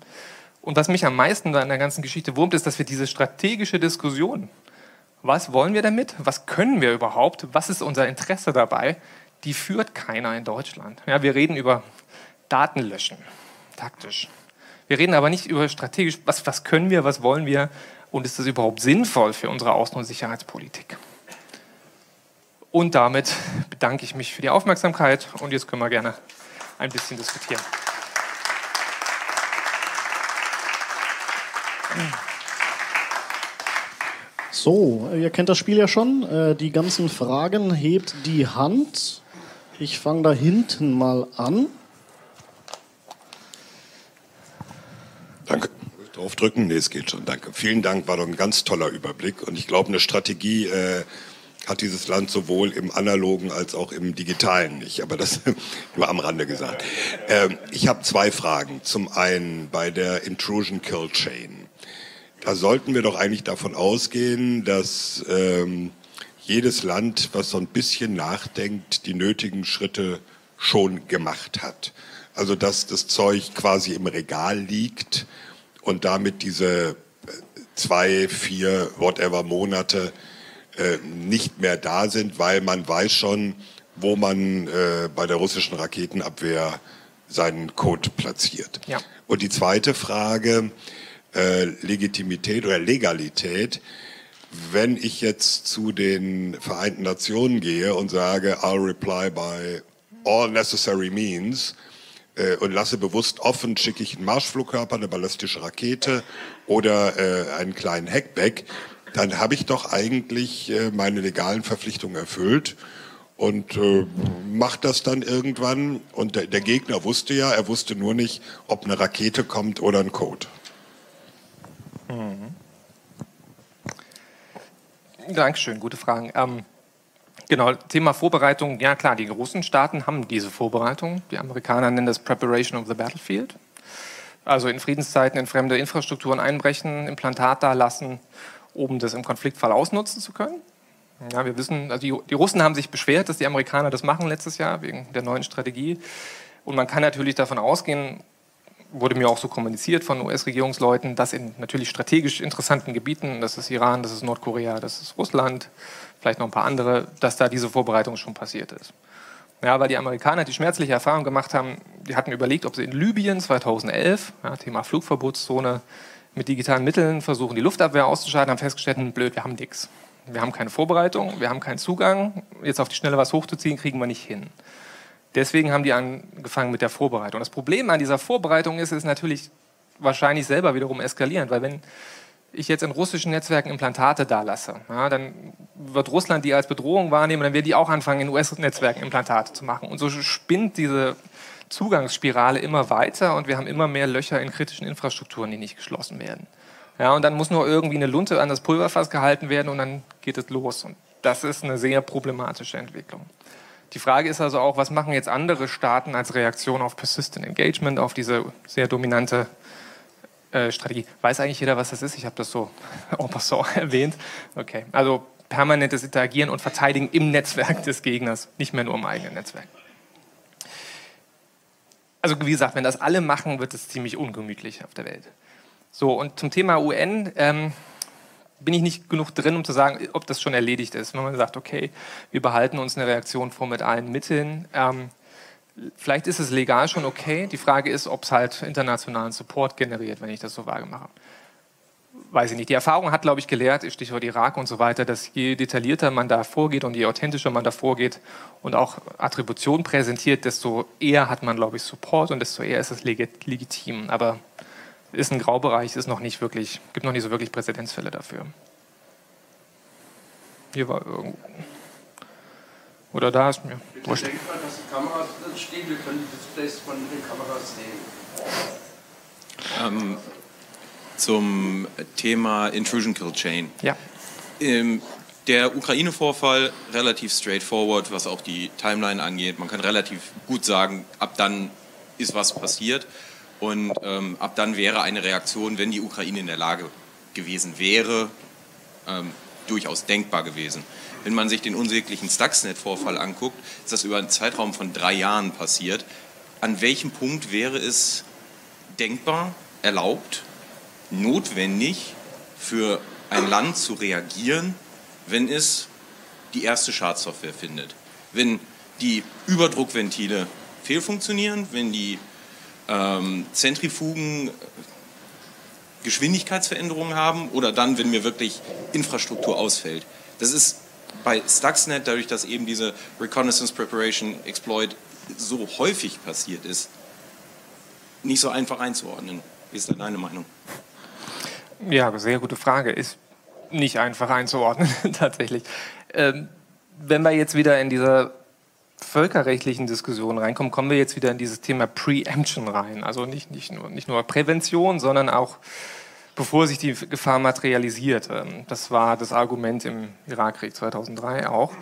S8: Und was mich am meisten an der ganzen Geschichte wurmt, ist, dass wir diese strategische Diskussion, was wollen wir damit, was können wir überhaupt, was ist unser Interesse dabei, die führt keiner in Deutschland. Ja, wir reden über Datenlöschen, taktisch. Wir reden aber nicht über strategisch, was, was können wir, was wollen wir und ist das überhaupt sinnvoll für unsere Außen- und Sicherheitspolitik. Und damit bedanke ich mich für die Aufmerksamkeit und jetzt können wir gerne ein bisschen diskutieren.
S7: So, ihr kennt das Spiel ja schon. Äh, die ganzen Fragen hebt die Hand. Ich fange da hinten mal an.
S9: Danke. Draufdrücken? Nee, es geht schon. Danke. Vielen Dank, war doch ein ganz toller Überblick. Und ich glaube, eine Strategie äh, hat dieses Land sowohl im analogen als auch im digitalen nicht. Aber das nur am Rande gesagt. Ähm, ich habe zwei Fragen. Zum einen bei der Intrusion Kill Chain. Da sollten wir doch eigentlich davon ausgehen, dass ähm, jedes Land, was so ein bisschen nachdenkt, die nötigen Schritte schon gemacht hat. Also dass das Zeug quasi im Regal liegt und damit diese äh, zwei, vier, whatever Monate äh, nicht mehr da sind, weil man weiß schon, wo man äh, bei der russischen Raketenabwehr seinen Code platziert.
S8: Ja.
S9: Und die zweite Frage, äh, Legitimität oder Legalität, wenn ich jetzt zu den Vereinten Nationen gehe und sage, I'll reply by all necessary means äh, und lasse bewusst offen, schicke ich einen Marschflugkörper, eine ballistische Rakete oder äh, einen kleinen Hackback, dann habe ich doch eigentlich äh, meine legalen Verpflichtungen erfüllt und äh, macht das dann irgendwann. Und der, der, Gegner wusste ja, er wusste nur nicht, ob eine Rakete kommt oder ein Code.
S8: Mhm. Dankeschön, gute Fragen. Ähm, genau, Thema Vorbereitung. Ja klar, die großen Staaten haben diese Vorbereitung. Die Amerikaner nennen das Preparation of the Battlefield. Also in Friedenszeiten in fremde Infrastrukturen einbrechen, Implantat da lassen um das im Konfliktfall ausnutzen zu können. Ja, wir wissen, also die, die Russen haben sich beschwert, dass die Amerikaner das machen letztes Jahr wegen der neuen Strategie. Und man kann natürlich davon ausgehen, wurde mir auch so kommuniziert von US-Regierungsleuten, dass in natürlich strategisch interessanten Gebieten, das ist Iran, das ist Nordkorea, das ist Russland, vielleicht noch ein paar andere, dass da diese Vorbereitung schon passiert ist. Ja, weil die Amerikaner die schmerzliche Erfahrung gemacht haben, die hatten überlegt, ob sie in Libyen 2011, ja, Thema Flugverbotszone, mit digitalen Mitteln versuchen, die Luftabwehr auszuschalten, haben festgestellt, blöd, wir haben nichts. Wir haben keine Vorbereitung, wir haben keinen Zugang, jetzt auf die Schnelle was hochzuziehen, kriegen wir nicht hin. Deswegen haben die angefangen mit der Vorbereitung. Das Problem an dieser Vorbereitung ist, ist natürlich wahrscheinlich selber wiederum eskalierend, weil wenn ich jetzt in russischen Netzwerken Implantate da lasse, ja, dann wird Russland die als Bedrohung wahrnehmen, dann werden die auch anfangen, in US-Netzwerken Implantate zu machen. Und so spinnt diese Zugangsspirale immer weiter und wir haben immer mehr Löcher in kritischen Infrastrukturen, die nicht geschlossen werden. Ja, und dann muss nur irgendwie eine Lunte an das Pulverfass gehalten werden und dann geht es los. Und das ist eine sehr problematische Entwicklung. Die Frage ist also auch, was machen jetzt andere Staaten als Reaktion auf Persistent Engagement, auf diese sehr dominante äh, Strategie? Weiß eigentlich jeder, was das ist? Ich habe das so en passant erwähnt. Okay, also permanentes Interagieren und Verteidigen im Netzwerk des Gegners, nicht mehr nur im eigenen Netzwerk. Also wie gesagt, wenn das alle machen, wird es ziemlich ungemütlich auf der Welt. So, und zum Thema UN, ähm, bin ich nicht genug drin, um zu sagen, ob das schon erledigt ist. Wenn man sagt, okay, wir behalten uns eine Reaktion vor mit allen Mitteln. Ähm, vielleicht ist es legal schon okay. Die Frage ist, ob es halt internationalen Support generiert, wenn ich das so vage mache. Weiß ich nicht. Die Erfahrung hat, glaube ich, gelehrt, Stichwort Irak und so weiter, dass je detaillierter man da vorgeht und je authentischer man da vorgeht und auch Attribution präsentiert, desto eher hat man, glaube ich, Support und desto eher ist es legitim. Aber ist ein Graubereich, ist noch nicht wirklich, gibt noch nicht so wirklich Präzedenzfälle dafür. Hier war irgendwo. Oder da ist mir.
S10: Wurscht. denkt mal, dass die Kameras stehen, wir können die Displays von den Kameras
S11: sehen. Ähm, zum Thema Intrusion Kill Chain.
S8: Ja.
S11: Ähm, der Ukraine-Vorfall relativ straightforward, was auch die Timeline angeht. Man kann relativ gut sagen, ab dann ist was passiert. Und ähm, ab dann wäre eine Reaktion, wenn die Ukraine in der Lage gewesen wäre, ähm, durchaus denkbar gewesen. Wenn man sich den unsäglichen Stuxnet-Vorfall anguckt, ist das über einen Zeitraum von drei Jahren passiert. An welchem Punkt wäre es denkbar, erlaubt, notwendig für ein Land zu reagieren, wenn es die erste Schadsoftware findet? Wenn die Überdruckventile fehlfunktionieren, wenn die ähm, Zentrifugen Geschwindigkeitsveränderungen haben oder dann, wenn mir wirklich Infrastruktur ausfällt. Das ist bei Stuxnet, dadurch, dass eben diese Reconnaissance Preparation Exploit so häufig passiert ist, nicht so einfach einzuordnen. Wie ist da deine Meinung?
S8: Ja, sehr gute Frage. Ist nicht einfach einzuordnen, tatsächlich. Ähm, wenn wir jetzt wieder in dieser völkerrechtlichen Diskussionen reinkommen, kommen wir jetzt wieder in dieses Thema Preemption rein. Also nicht, nicht, nur, nicht nur Prävention, sondern auch bevor sich die Gefahr materialisiert. Ähm, das war das Argument im Irakkrieg 2003 auch.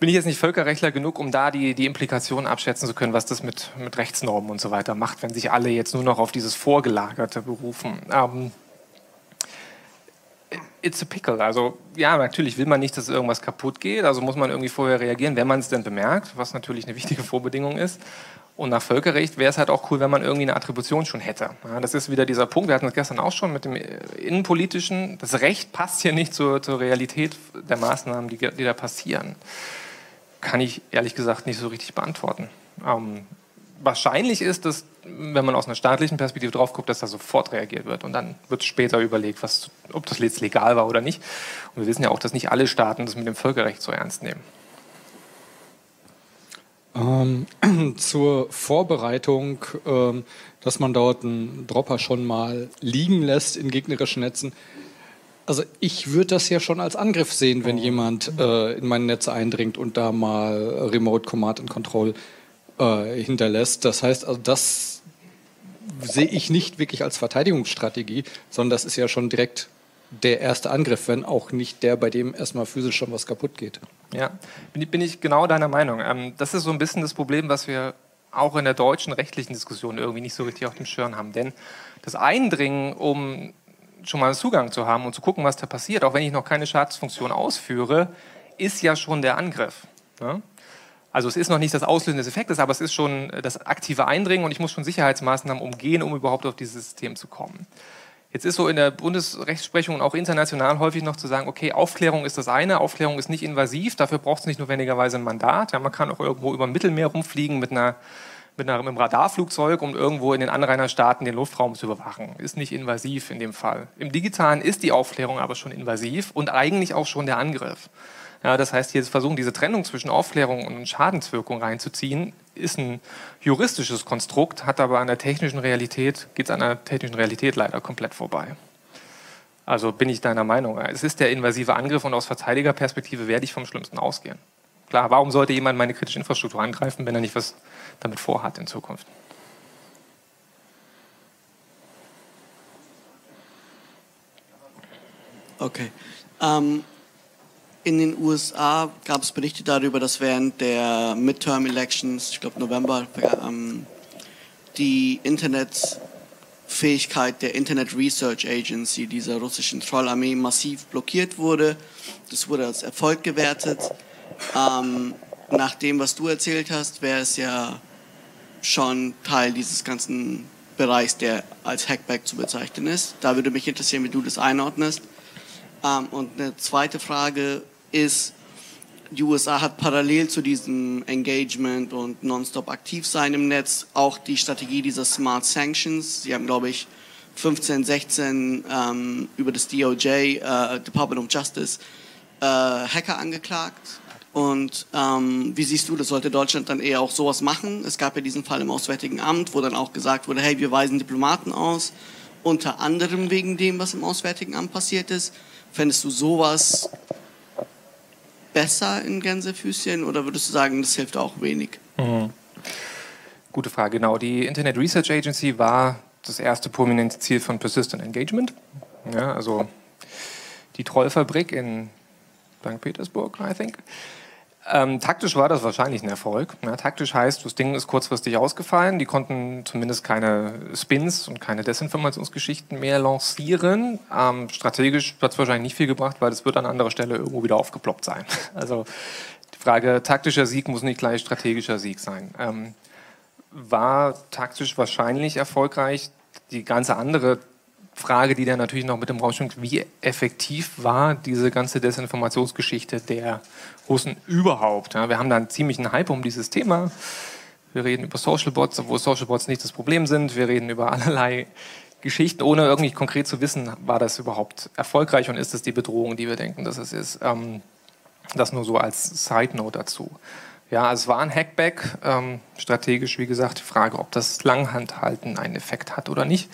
S8: Bin ich jetzt nicht Völkerrechtler genug, um da die, die Implikationen abschätzen zu können, was das mit, mit Rechtsnormen und so weiter macht, wenn sich alle jetzt nur noch auf dieses Vorgelagerte berufen? Ähm, it's a pickle. Also ja, natürlich will man nicht, dass irgendwas kaputt geht, also muss man irgendwie vorher reagieren, wenn man es denn bemerkt, was natürlich eine wichtige Vorbedingung ist. Und nach Völkerrecht wäre es halt auch cool, wenn man irgendwie eine Attribution schon hätte. Ja, das ist wieder dieser Punkt, wir hatten das gestern auch schon mit dem Innenpolitischen. Das Recht passt hier nicht zur, zur Realität der Maßnahmen, die, die, da passieren. Kann ich ehrlich gesagt nicht so richtig beantworten. Ähm, wahrscheinlich ist, dass, wenn man aus einer staatlichen Perspektive drauf guckt, dass da sofort reagiert wird. Und dann wird später überlegt, was, ob das jetzt legal war oder nicht. Und wir wissen ja auch, dass nicht alle Staaten das mit dem Völkerrecht so ernst nehmen.
S12: Ähm, zur Vorbereitung, ähm, dass man dort einen Dropper schon mal liegen lässt in gegnerischen Netzen. Also ich würde das ja schon als Angriff sehen, wenn jemand äh, in meine Netze eindringt und da mal Remote Command and Control äh, hinterlässt. Das heißt, also das sehe ich nicht wirklich als Verteidigungsstrategie, sondern das ist ja schon direkt der erste Angriff, wenn auch nicht der, bei dem erstmal physisch schon was kaputt geht.
S8: Ja, bin, bin ich genau deiner Meinung. Ähm, das ist so ein bisschen das Problem, was wir auch in der deutschen rechtlichen Diskussion irgendwie nicht so richtig auf dem Schirm haben. Denn das Eindringen, um schon mal einen Zugang zu haben und zu gucken, was da passiert, auch wenn ich noch keine Schadensfunktion ausführe, ist ja schon der Angriff. Ne? Also es ist noch nicht das Auslösen des Effektes, aber es ist schon das aktive Eindringen und ich muss schon Sicherheitsmaßnahmen umgehen, um überhaupt auf dieses System zu kommen. Jetzt ist so in der Bundesrechtsprechung und auch international häufig noch zu sagen, okay, Aufklärung ist das eine, Aufklärung ist nicht invasiv, dafür braucht es nicht notwendigerweise ein Mandat. Ja, man kann auch irgendwo über Mittelmeer rumfliegen mit, einer, mit einem Radarflugzeug, um irgendwo in den Anrainerstaaten den Luftraum zu überwachen. Ist nicht invasiv in dem Fall. Im Digitalen ist die Aufklärung aber schon invasiv und eigentlich auch schon der Angriff. Ja, das heißt, hier versuchen, diese Trennung zwischen Aufklärung und Schadenswirkung reinzuziehen, ist ein juristisches Konstrukt, hat aber an der technischen Realität, geht es an der technischen Realität leider komplett vorbei. Also bin ich deiner Meinung. Es ist der invasive Angriff und aus Verteidigerperspektive werde ich vom Schlimmsten ausgehen. Klar, warum sollte jemand meine kritische Infrastruktur angreifen, wenn er nicht was damit vorhat in Zukunft?
S13: Okay. Ähm, in den USA gab es Berichte darüber, dass während der Midterm Elections, ich glaube November, ähm, die Internetfähigkeit der Internet Research Agency, dieser russischen Trollarmee, massiv blockiert wurde. Das wurde als Erfolg gewertet. Ähm, nach dem, was du erzählt hast, wäre es ja schon Teil dieses ganzen Bereichs, der als Hackback zu bezeichnen ist. Da würde mich interessieren, wie du das einordnest. Ähm, und eine zweite Frage ist, die USA hat parallel zu diesem Engagement und nonstop aktiv sein im Netz auch die Strategie dieser Smart Sanctions. Sie haben, glaube ich, 15, 16 ähm, über das DOJ, äh, Department of Justice, äh, Hacker angeklagt. Und ähm, wie siehst du, das sollte Deutschland dann eher auch sowas machen? Es gab ja diesen Fall im Auswärtigen Amt, wo dann auch gesagt wurde, hey, wir weisen Diplomaten aus, unter anderem wegen dem, was im Auswärtigen Amt passiert ist. Fändest du sowas besser in Gänsefüßchen oder würdest du sagen, das hilft auch wenig?
S8: Mhm. Gute Frage, genau. Die Internet Research Agency war das erste prominente Ziel von Persistent Engagement. Ja, also die Trollfabrik in St. Petersburg, I think. Ähm, taktisch war das wahrscheinlich ein Erfolg. Ja, taktisch heißt, das Ding ist kurzfristig ausgefallen. Die konnten zumindest keine Spins und keine Desinformationsgeschichten mehr lancieren. Ähm, strategisch hat es wahrscheinlich nicht viel gebracht, weil es wird an anderer Stelle irgendwo wieder aufgeploppt sein. Also die Frage, taktischer Sieg muss nicht gleich strategischer Sieg sein. Ähm, war taktisch wahrscheinlich erfolgreich. Die ganze andere Frage, die da natürlich noch mit dem Raum schwingt, wie effektiv war diese ganze Desinformationsgeschichte der Russen überhaupt? Ja, wir haben da einen ziemlichen Hype um dieses Thema. Wir reden über Social Bots, obwohl Social Bots nicht das Problem sind. Wir reden über allerlei Geschichten, ohne irgendwie konkret zu wissen, war das überhaupt erfolgreich und ist es die Bedrohung, die wir denken, dass es ist. Ähm, das nur so als Side Note dazu. Ja, es war ein Hackback. Ähm, strategisch, wie gesagt, die Frage, ob das Langhandhalten einen Effekt hat oder nicht.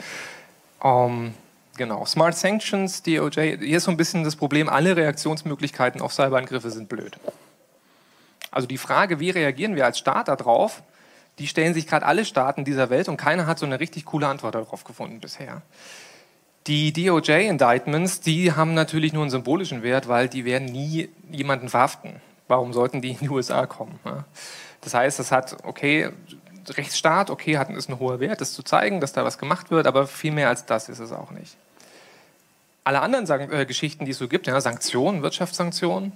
S8: Um, genau, Smart Sanctions, DOJ, hier ist so ein bisschen das Problem, alle Reaktionsmöglichkeiten auf Cyberangriffe sind blöd. Also die Frage, wie reagieren wir als Staat darauf, die stellen sich gerade alle Staaten dieser Welt und keiner hat so eine richtig coole Antwort darauf gefunden bisher. Die DOJ-Indictments, die haben natürlich nur einen symbolischen Wert, weil die werden nie jemanden verhaften. Warum sollten die in die USA kommen? Das heißt, es hat, okay, Rechtsstaat, okay, hat, ist ein hoher Wert, das zu zeigen, dass da was gemacht wird, aber viel mehr als das ist es auch nicht. Alle anderen San äh, Geschichten, die es so gibt, ja, Sanktionen, Wirtschaftssanktionen,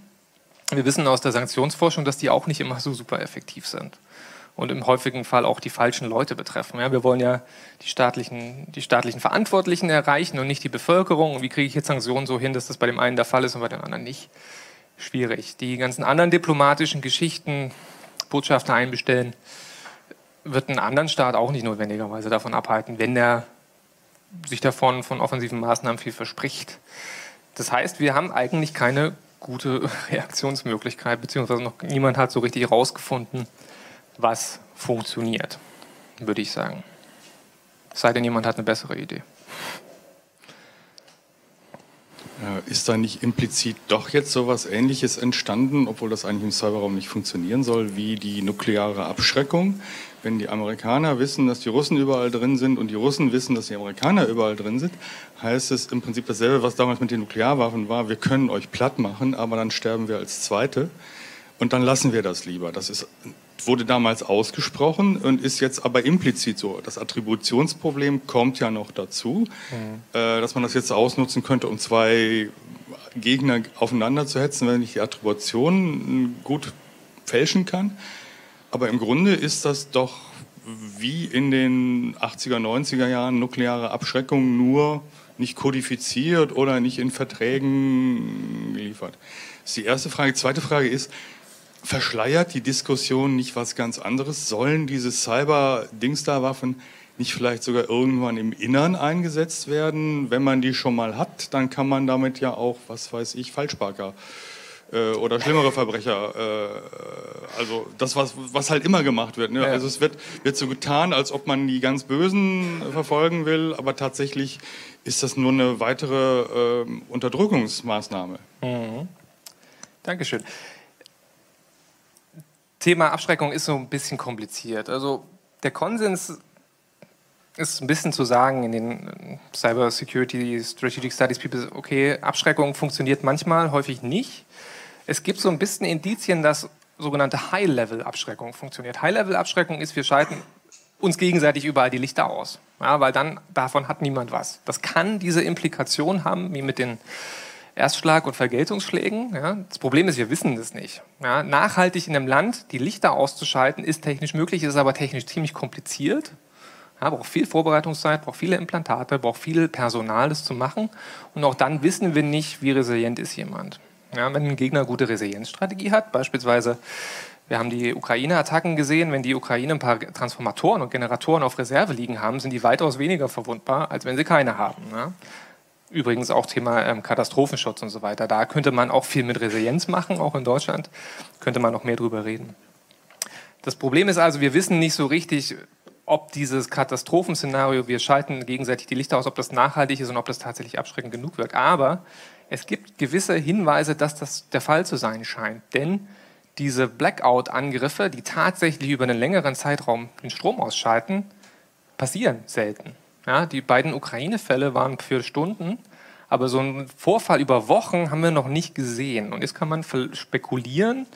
S8: wir wissen aus der Sanktionsforschung, dass die auch nicht immer so super effektiv sind und im häufigen Fall auch die falschen Leute betreffen. Ja, wir wollen ja die staatlichen, die staatlichen Verantwortlichen erreichen und nicht die Bevölkerung. Und wie kriege ich jetzt Sanktionen so hin, dass das bei dem einen der Fall ist und bei dem anderen nicht? Schwierig. Die ganzen anderen diplomatischen Geschichten, Botschafter einbestellen, wird einen anderen Staat auch nicht notwendigerweise davon abhalten, wenn er sich davon von offensiven Maßnahmen viel verspricht. Das heißt, wir haben eigentlich keine gute Reaktionsmöglichkeit, beziehungsweise noch niemand hat so richtig herausgefunden, was funktioniert, würde ich sagen. Es sei denn, jemand hat eine bessere Idee.
S14: Ist da nicht implizit doch jetzt so etwas Ähnliches entstanden, obwohl das eigentlich im Cyberraum nicht funktionieren soll, wie die nukleare Abschreckung? Wenn die Amerikaner wissen, dass die Russen überall drin sind und die Russen wissen, dass die Amerikaner überall drin sind, heißt es im Prinzip dasselbe, was damals mit den Nuklearwaffen war. Wir können euch platt machen, aber dann sterben wir als Zweite und dann lassen wir das lieber. Das ist wurde damals ausgesprochen und ist jetzt aber implizit so. Das Attributionsproblem kommt ja noch dazu, mhm. äh, dass man das jetzt ausnutzen könnte, um zwei Gegner aufeinander zu hetzen, wenn ich die Attribution gut fälschen kann. Aber im Grunde ist das doch wie in den 80er, 90er Jahren nukleare Abschreckung nur nicht kodifiziert oder nicht in Verträgen geliefert. Das ist die erste Frage. Zweite Frage ist, verschleiert die Diskussion nicht was ganz anderes? Sollen diese Cyber-Dingsda-Waffen nicht vielleicht sogar irgendwann im Innern eingesetzt werden? Wenn man die schon mal hat, dann kann man damit ja auch, was weiß ich, Falschparker äh, oder schlimmere Verbrecher, äh, also das, was, was halt immer gemacht wird. Ne? Ja. Also es wird, wird so getan, als ob man die ganz Bösen verfolgen will, aber tatsächlich ist das nur eine weitere äh, Unterdrückungsmaßnahme.
S8: Mhm. Dankeschön. Thema Abschreckung ist so ein bisschen kompliziert. Also der Konsens ist ein bisschen zu sagen in den Cyber Security Strategic Studies People, okay, Abschreckung funktioniert manchmal, häufig nicht. Es gibt so ein bisschen Indizien, dass sogenannte High-Level-Abschreckung funktioniert. High-Level-Abschreckung ist, wir schalten uns gegenseitig überall die Lichter aus, ja, weil dann davon hat niemand was. Das kann diese Implikation haben, wie mit den Erstschlag- und Vergeltungsschlägen. Ja. Das Problem ist, wir wissen das nicht. Ja. Nachhaltig in einem Land die Lichter auszuschalten, ist technisch möglich, ist aber technisch ziemlich kompliziert. Ja, braucht viel Vorbereitungszeit, braucht viele Implantate, braucht viel Personal, das zu machen. Und auch dann wissen wir nicht, wie resilient ist jemand. Ja, wenn ein Gegner gute Resilienzstrategie hat, beispielsweise, wir haben die Ukraine-Attacken gesehen, wenn die Ukraine ein paar Transformatoren und Generatoren auf Reserve liegen haben, sind die weitaus weniger verwundbar, als wenn sie keine haben. Ja. Übrigens auch Thema ähm, Katastrophenschutz und so weiter. Da könnte man auch viel mit Resilienz machen, auch in Deutschland. Könnte man noch mehr drüber reden. Das Problem ist also, wir wissen nicht so richtig, ob dieses Katastrophenszenario, wir schalten gegenseitig die Lichter aus, ob das nachhaltig ist und ob das tatsächlich abschreckend genug wirkt. Aber es gibt gewisse Hinweise, dass das der Fall zu sein scheint. Denn diese Blackout-Angriffe, die tatsächlich über einen längeren Zeitraum den Strom ausschalten, passieren selten. Ja, die beiden Ukraine-Fälle waren für Stunden, aber so einen Vorfall über Wochen haben wir noch nicht gesehen. Und jetzt kann man spekulieren,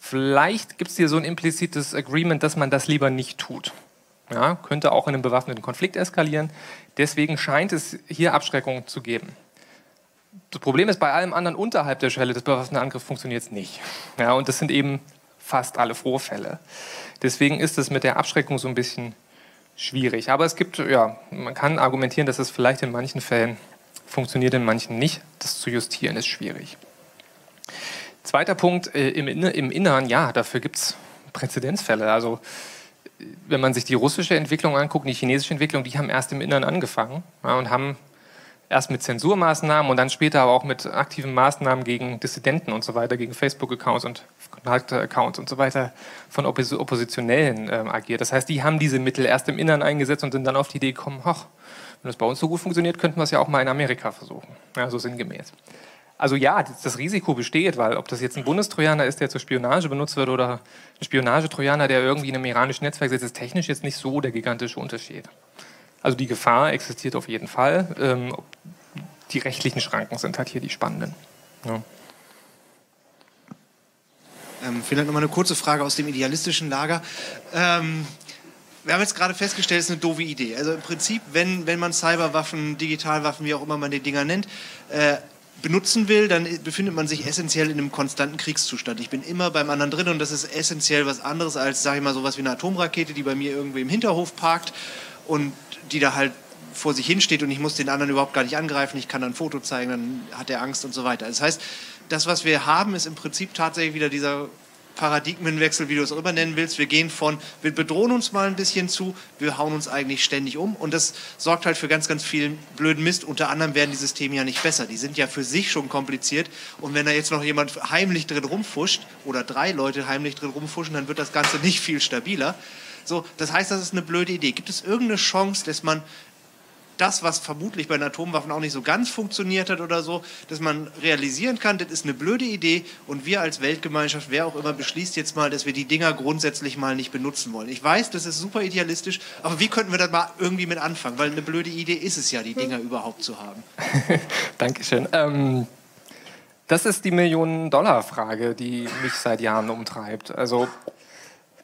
S8: vielleicht gibt es hier so ein implizites Agreement, dass man das lieber nicht tut. Ja, könnte auch in einem bewaffneten Konflikt eskalieren. Deswegen scheint es hier Abschreckung zu geben. Das Problem ist, bei allem anderen unterhalb der Schwelle des bewaffneten Angriffs funktioniert es nicht. Ja, und das sind eben fast alle Vorfälle. Deswegen ist es mit der Abschreckung so ein bisschen schwierig. Aber es gibt, ja, man kann argumentieren, dass es vielleicht in manchen Fällen funktioniert, in manchen nicht. Das zu justieren ist schwierig. Zweiter Punkt, äh, im, im Innern, ja, dafür gibt es Präzedenzfälle. Also wenn man sich die russische Entwicklung anguckt, die chinesische Entwicklung, die haben erst im Innern angefangen ja, und haben erst mit Zensurmaßnahmen und dann später aber auch mit aktiven Maßnahmen gegen Dissidenten und so weiter, gegen Facebook-Accounts und Kontakte-Accounts und so weiter von Oppos Oppositionellen äh, agiert. Das heißt, die haben diese Mittel erst im Innern eingesetzt und sind dann auf die Idee gekommen, hoch, wenn das bei uns so gut funktioniert, könnten wir es ja auch mal in Amerika versuchen. Ja, so sinngemäß. Also ja, das Risiko besteht, weil ob das jetzt ein Bundestrojaner ist, der zur Spionage benutzt wird oder ein Spionagetrojaner, der irgendwie in einem iranischen Netzwerk sitzt, ist technisch jetzt nicht so der gigantische Unterschied. Also die Gefahr existiert auf jeden Fall. Ähm, die rechtlichen Schranken sind halt hier die spannenden. Ja.
S15: Ähm, vielleicht nochmal eine kurze Frage aus dem idealistischen Lager. Ähm, wir haben jetzt gerade festgestellt, es ist eine doofe Idee. Also im Prinzip, wenn, wenn man Cyberwaffen, Digitalwaffen, wie auch immer man die Dinger nennt, äh, benutzen will, dann befindet man sich essentiell in einem konstanten Kriegszustand. Ich bin immer beim anderen drin und das ist essentiell was anderes als, sage ich mal, sowas wie eine Atomrakete, die bei mir irgendwie im Hinterhof parkt und die da halt vor sich hinsteht und ich muss den anderen überhaupt gar nicht angreifen, ich kann dann ein Foto zeigen, dann hat er Angst und so weiter. Das heißt, das, was wir haben, ist im Prinzip tatsächlich wieder dieser Paradigmenwechsel, wie du es auch immer nennen willst. Wir gehen von, wir bedrohen uns mal ein bisschen zu, wir hauen uns eigentlich ständig um. Und das sorgt halt für ganz, ganz viel blöden Mist. Unter anderem werden die Systeme ja nicht besser. Die sind ja für sich schon kompliziert. Und wenn da jetzt noch jemand heimlich drin rumfuscht oder drei Leute heimlich drin rumfuschen, dann wird das Ganze nicht viel stabiler. So, das heißt, das ist eine blöde Idee. Gibt es irgendeine Chance, dass man das, was vermutlich bei den Atomwaffen auch nicht so ganz funktioniert hat oder so, dass man realisieren kann, das ist eine blöde Idee und wir als Weltgemeinschaft, wer auch immer, beschließt jetzt mal, dass wir die Dinger grundsätzlich mal nicht benutzen wollen. Ich weiß, das ist super idealistisch, aber wie könnten wir da mal irgendwie mit anfangen? Weil eine blöde Idee ist es ja, die Dinger überhaupt zu haben.
S8: Dankeschön. Ähm, das ist die Millionen-Dollar-Frage, die mich seit Jahren umtreibt. Also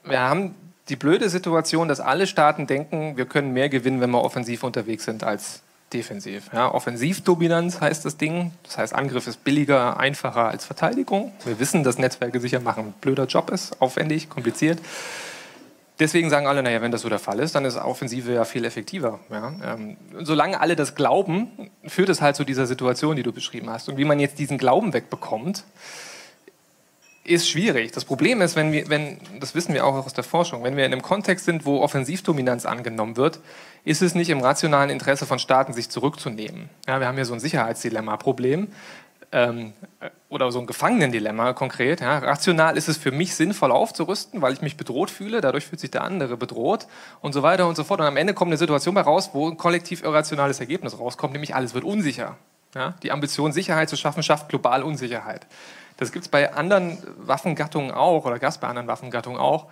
S8: wir haben die blöde Situation, dass alle Staaten denken, wir können mehr gewinnen, wenn wir offensiv unterwegs sind als defensiv. Ja, Offensivdominanz heißt das Ding. Das heißt, Angriff ist billiger, einfacher als Verteidigung. Wir wissen, dass Netzwerke sicher machen blöder Job ist, aufwendig, kompliziert. Deswegen sagen alle, naja, wenn das so der Fall ist, dann ist Offensive ja viel effektiver. Ja? Ähm, solange alle das glauben, führt es halt zu dieser Situation, die du beschrieben hast. Und wie man jetzt diesen Glauben wegbekommt, ist schwierig. Das Problem ist, wenn wir, wenn, das wissen wir auch aus der Forschung, wenn wir in einem Kontext sind, wo Offensivdominanz angenommen wird, ist es nicht im rationalen Interesse von Staaten, sich zurückzunehmen. Ja, wir haben hier so ein Sicherheitsdilemma-Problem ähm, oder so ein Gefangenendilemma konkret. Ja. Rational ist es für mich sinnvoll aufzurüsten, weil ich mich bedroht fühle, dadurch fühlt sich der andere bedroht und so weiter und so fort. Und am Ende kommt eine Situation bei raus, wo ein kollektiv irrationales Ergebnis rauskommt, nämlich alles wird unsicher. Ja. Die Ambition, Sicherheit zu schaffen, schafft global Unsicherheit. Das gibt es bei anderen Waffengattungen auch oder gab es bei anderen Waffengattungen auch.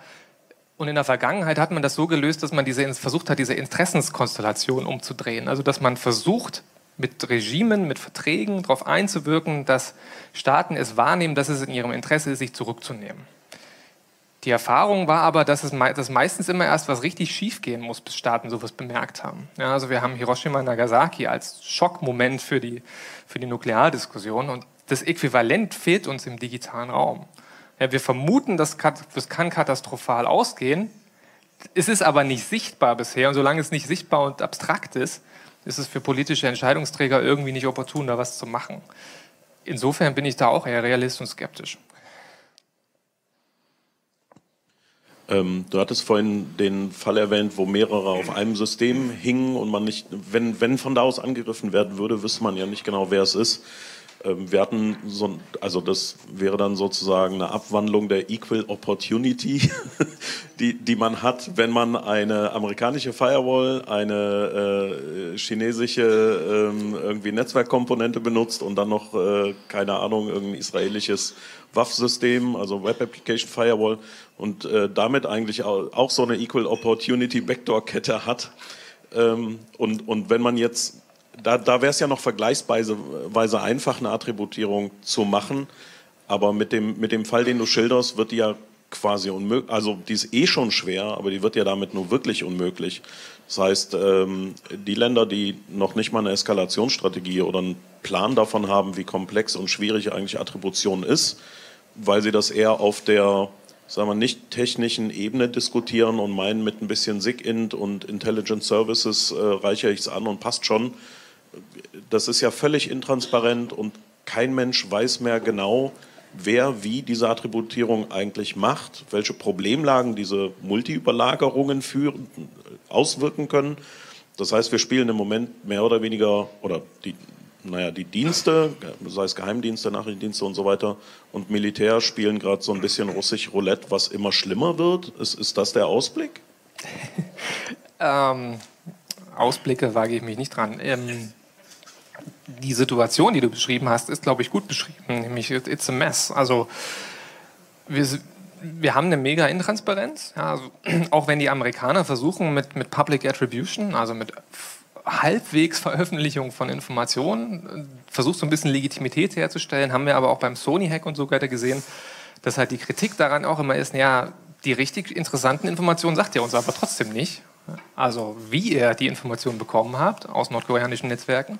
S8: Und in der Vergangenheit hat man das so gelöst, dass man diese, versucht hat, diese Interessenskonstellation umzudrehen. Also dass man versucht, mit Regimen, mit Verträgen darauf einzuwirken, dass Staaten es wahrnehmen, dass es in ihrem Interesse ist, sich zurückzunehmen. Die Erfahrung war aber, dass es dass meistens immer erst was richtig schief gehen muss, bis Staaten sowas bemerkt haben. Ja, also wir haben Hiroshima und Nagasaki als Schockmoment für die, für die Nukleardiskussion und das Äquivalent fehlt uns im digitalen Raum. Ja, wir vermuten, das kann katastrophal ausgehen. Es ist aber nicht sichtbar bisher. Und solange es nicht sichtbar und abstrakt ist, ist es für politische Entscheidungsträger irgendwie nicht opportun, da was zu machen. Insofern bin ich da auch eher realist und skeptisch.
S16: Ähm, du hattest vorhin den Fall erwähnt, wo mehrere auf einem System hingen und man nicht, wenn, wenn von da aus angegriffen werden würde, wüsste man ja nicht genau, wer es ist. Ähm, wir hatten so, also das wäre dann sozusagen eine Abwandlung der Equal Opportunity, die, die man hat, wenn man eine amerikanische Firewall, eine äh, chinesische äh, irgendwie Netzwerkkomponente benutzt und dann noch, äh, keine Ahnung, irgendein israelisches WAF-System, also Web Application Firewall und äh, damit eigentlich auch, auch so eine Equal Opportunity Backdoor-Kette hat. Ähm, und, und wenn man jetzt da, da wäre es ja noch vergleichsweise einfach, eine Attributierung zu machen. Aber mit dem, mit dem Fall, den du schilderst, wird die ja quasi unmöglich. Also die ist eh schon schwer, aber die wird ja damit nur wirklich unmöglich. Das heißt, ähm, die Länder, die noch nicht mal eine Eskalationsstrategie oder einen Plan davon haben, wie komplex und schwierig eigentlich Attribution ist, weil sie das eher auf der sagen wir, nicht technischen Ebene diskutieren und meinen, mit ein bisschen SIGINT und Intelligent Services äh, reichere ich es an und passt schon das ist ja völlig intransparent und kein Mensch weiß mehr genau, wer wie diese Attributierung eigentlich macht, welche Problemlagen diese Multiüberlagerungen führen, auswirken können. Das heißt, wir spielen im Moment mehr oder weniger, oder die, naja, die Dienste, sei es Geheimdienste, Nachrichtendienste und so weiter, und Militär spielen gerade so ein bisschen russisch Roulette, was immer schlimmer wird. Ist, ist das der Ausblick?
S8: ähm, Ausblicke wage ich mich nicht dran. Ähm, die Situation, die du beschrieben hast, ist, glaube ich, gut beschrieben, nämlich it's a mess. Also wir, wir haben eine mega Intransparenz, ja, also, auch wenn die Amerikaner versuchen mit, mit Public Attribution, also mit halbwegs Veröffentlichung von Informationen, versucht so ein bisschen Legitimität herzustellen, haben wir aber auch beim Sony-Hack und so weiter gesehen, dass halt die Kritik daran auch immer ist, ja, die richtig interessanten Informationen sagt ihr uns aber trotzdem nicht. Also wie ihr die Informationen bekommen habt aus nordkoreanischen Netzwerken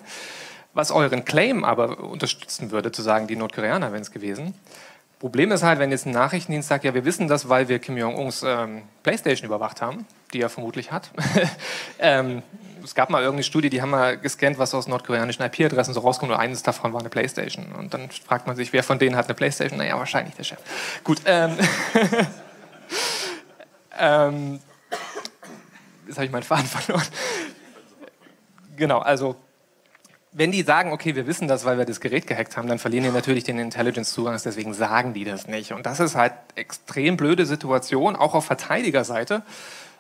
S8: was euren Claim aber unterstützen würde, zu sagen, die Nordkoreaner wären es gewesen. Problem ist halt, wenn jetzt ein Nachrichtendienst sagt, ja, wir wissen das, weil wir Kim Jong-uns ähm, Playstation überwacht haben, die er vermutlich hat. ähm, es gab mal irgendeine Studie, die haben mal gescannt, was aus nordkoreanischen IP-Adressen so rauskommt und eines davon war eine Playstation. Und dann fragt man sich, wer von denen hat eine Playstation? Naja, wahrscheinlich der Chef. Gut, ähm, ähm, jetzt habe ich meinen Faden verloren. Genau, also wenn die sagen, okay, wir wissen das, weil wir das Gerät gehackt haben, dann verlieren die natürlich den Intelligence-Zugang, deswegen sagen die das nicht. Und das ist halt extrem blöde Situation, auch auf Verteidigerseite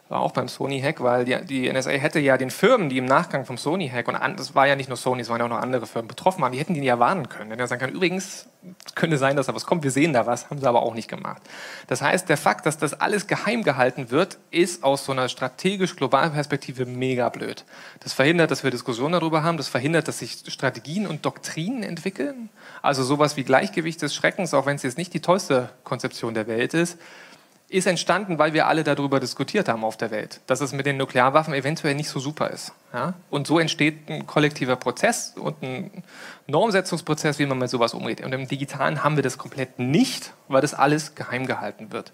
S8: war auch beim Sony-Hack, weil die, die, NSA hätte ja den Firmen, die im Nachgang vom Sony-Hack, und das war ja nicht nur Sony, es waren ja auch noch andere Firmen betroffen waren, die hätten die ja warnen können. Wenn er sagen kann, übrigens, könnte sein, dass da was kommt, wir sehen da was, haben sie aber auch nicht gemacht. Das heißt, der Fakt, dass das alles geheim gehalten wird, ist aus so einer strategisch globalen Perspektive mega blöd. Das verhindert, dass wir Diskussionen darüber haben, das verhindert, dass sich Strategien und Doktrinen entwickeln. Also sowas wie Gleichgewicht des Schreckens, auch wenn es jetzt nicht die tollste Konzeption der Welt ist, ist entstanden, weil wir alle darüber diskutiert haben auf der Welt, dass es mit den Nuklearwaffen eventuell nicht so super ist. Ja? Und so entsteht ein kollektiver Prozess und ein Normsetzungsprozess, wie man mit sowas umgeht. Und im Digitalen haben wir das komplett nicht, weil das alles geheim gehalten wird.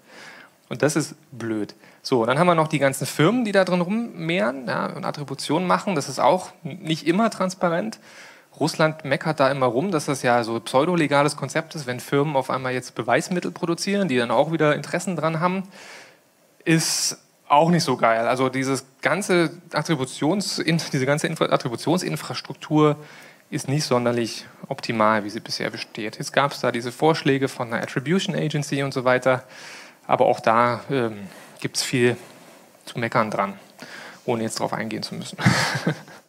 S8: Und das ist blöd. So, dann haben wir noch die ganzen Firmen, die da drin rummehren ja, und Attributionen machen. Das ist auch nicht immer transparent. Russland meckert da immer rum, dass das ja so pseudolegales Konzept ist, wenn Firmen auf einmal jetzt Beweismittel produzieren, die dann auch wieder Interessen dran haben, ist auch nicht so geil. Also dieses ganze Attributions, diese ganze Attributionsinfrastruktur ist nicht sonderlich optimal, wie sie bisher besteht. Jetzt gab es da diese Vorschläge von einer Attribution Agency und so weiter, aber auch da ähm, gibt es viel zu meckern dran, ohne jetzt darauf eingehen zu müssen.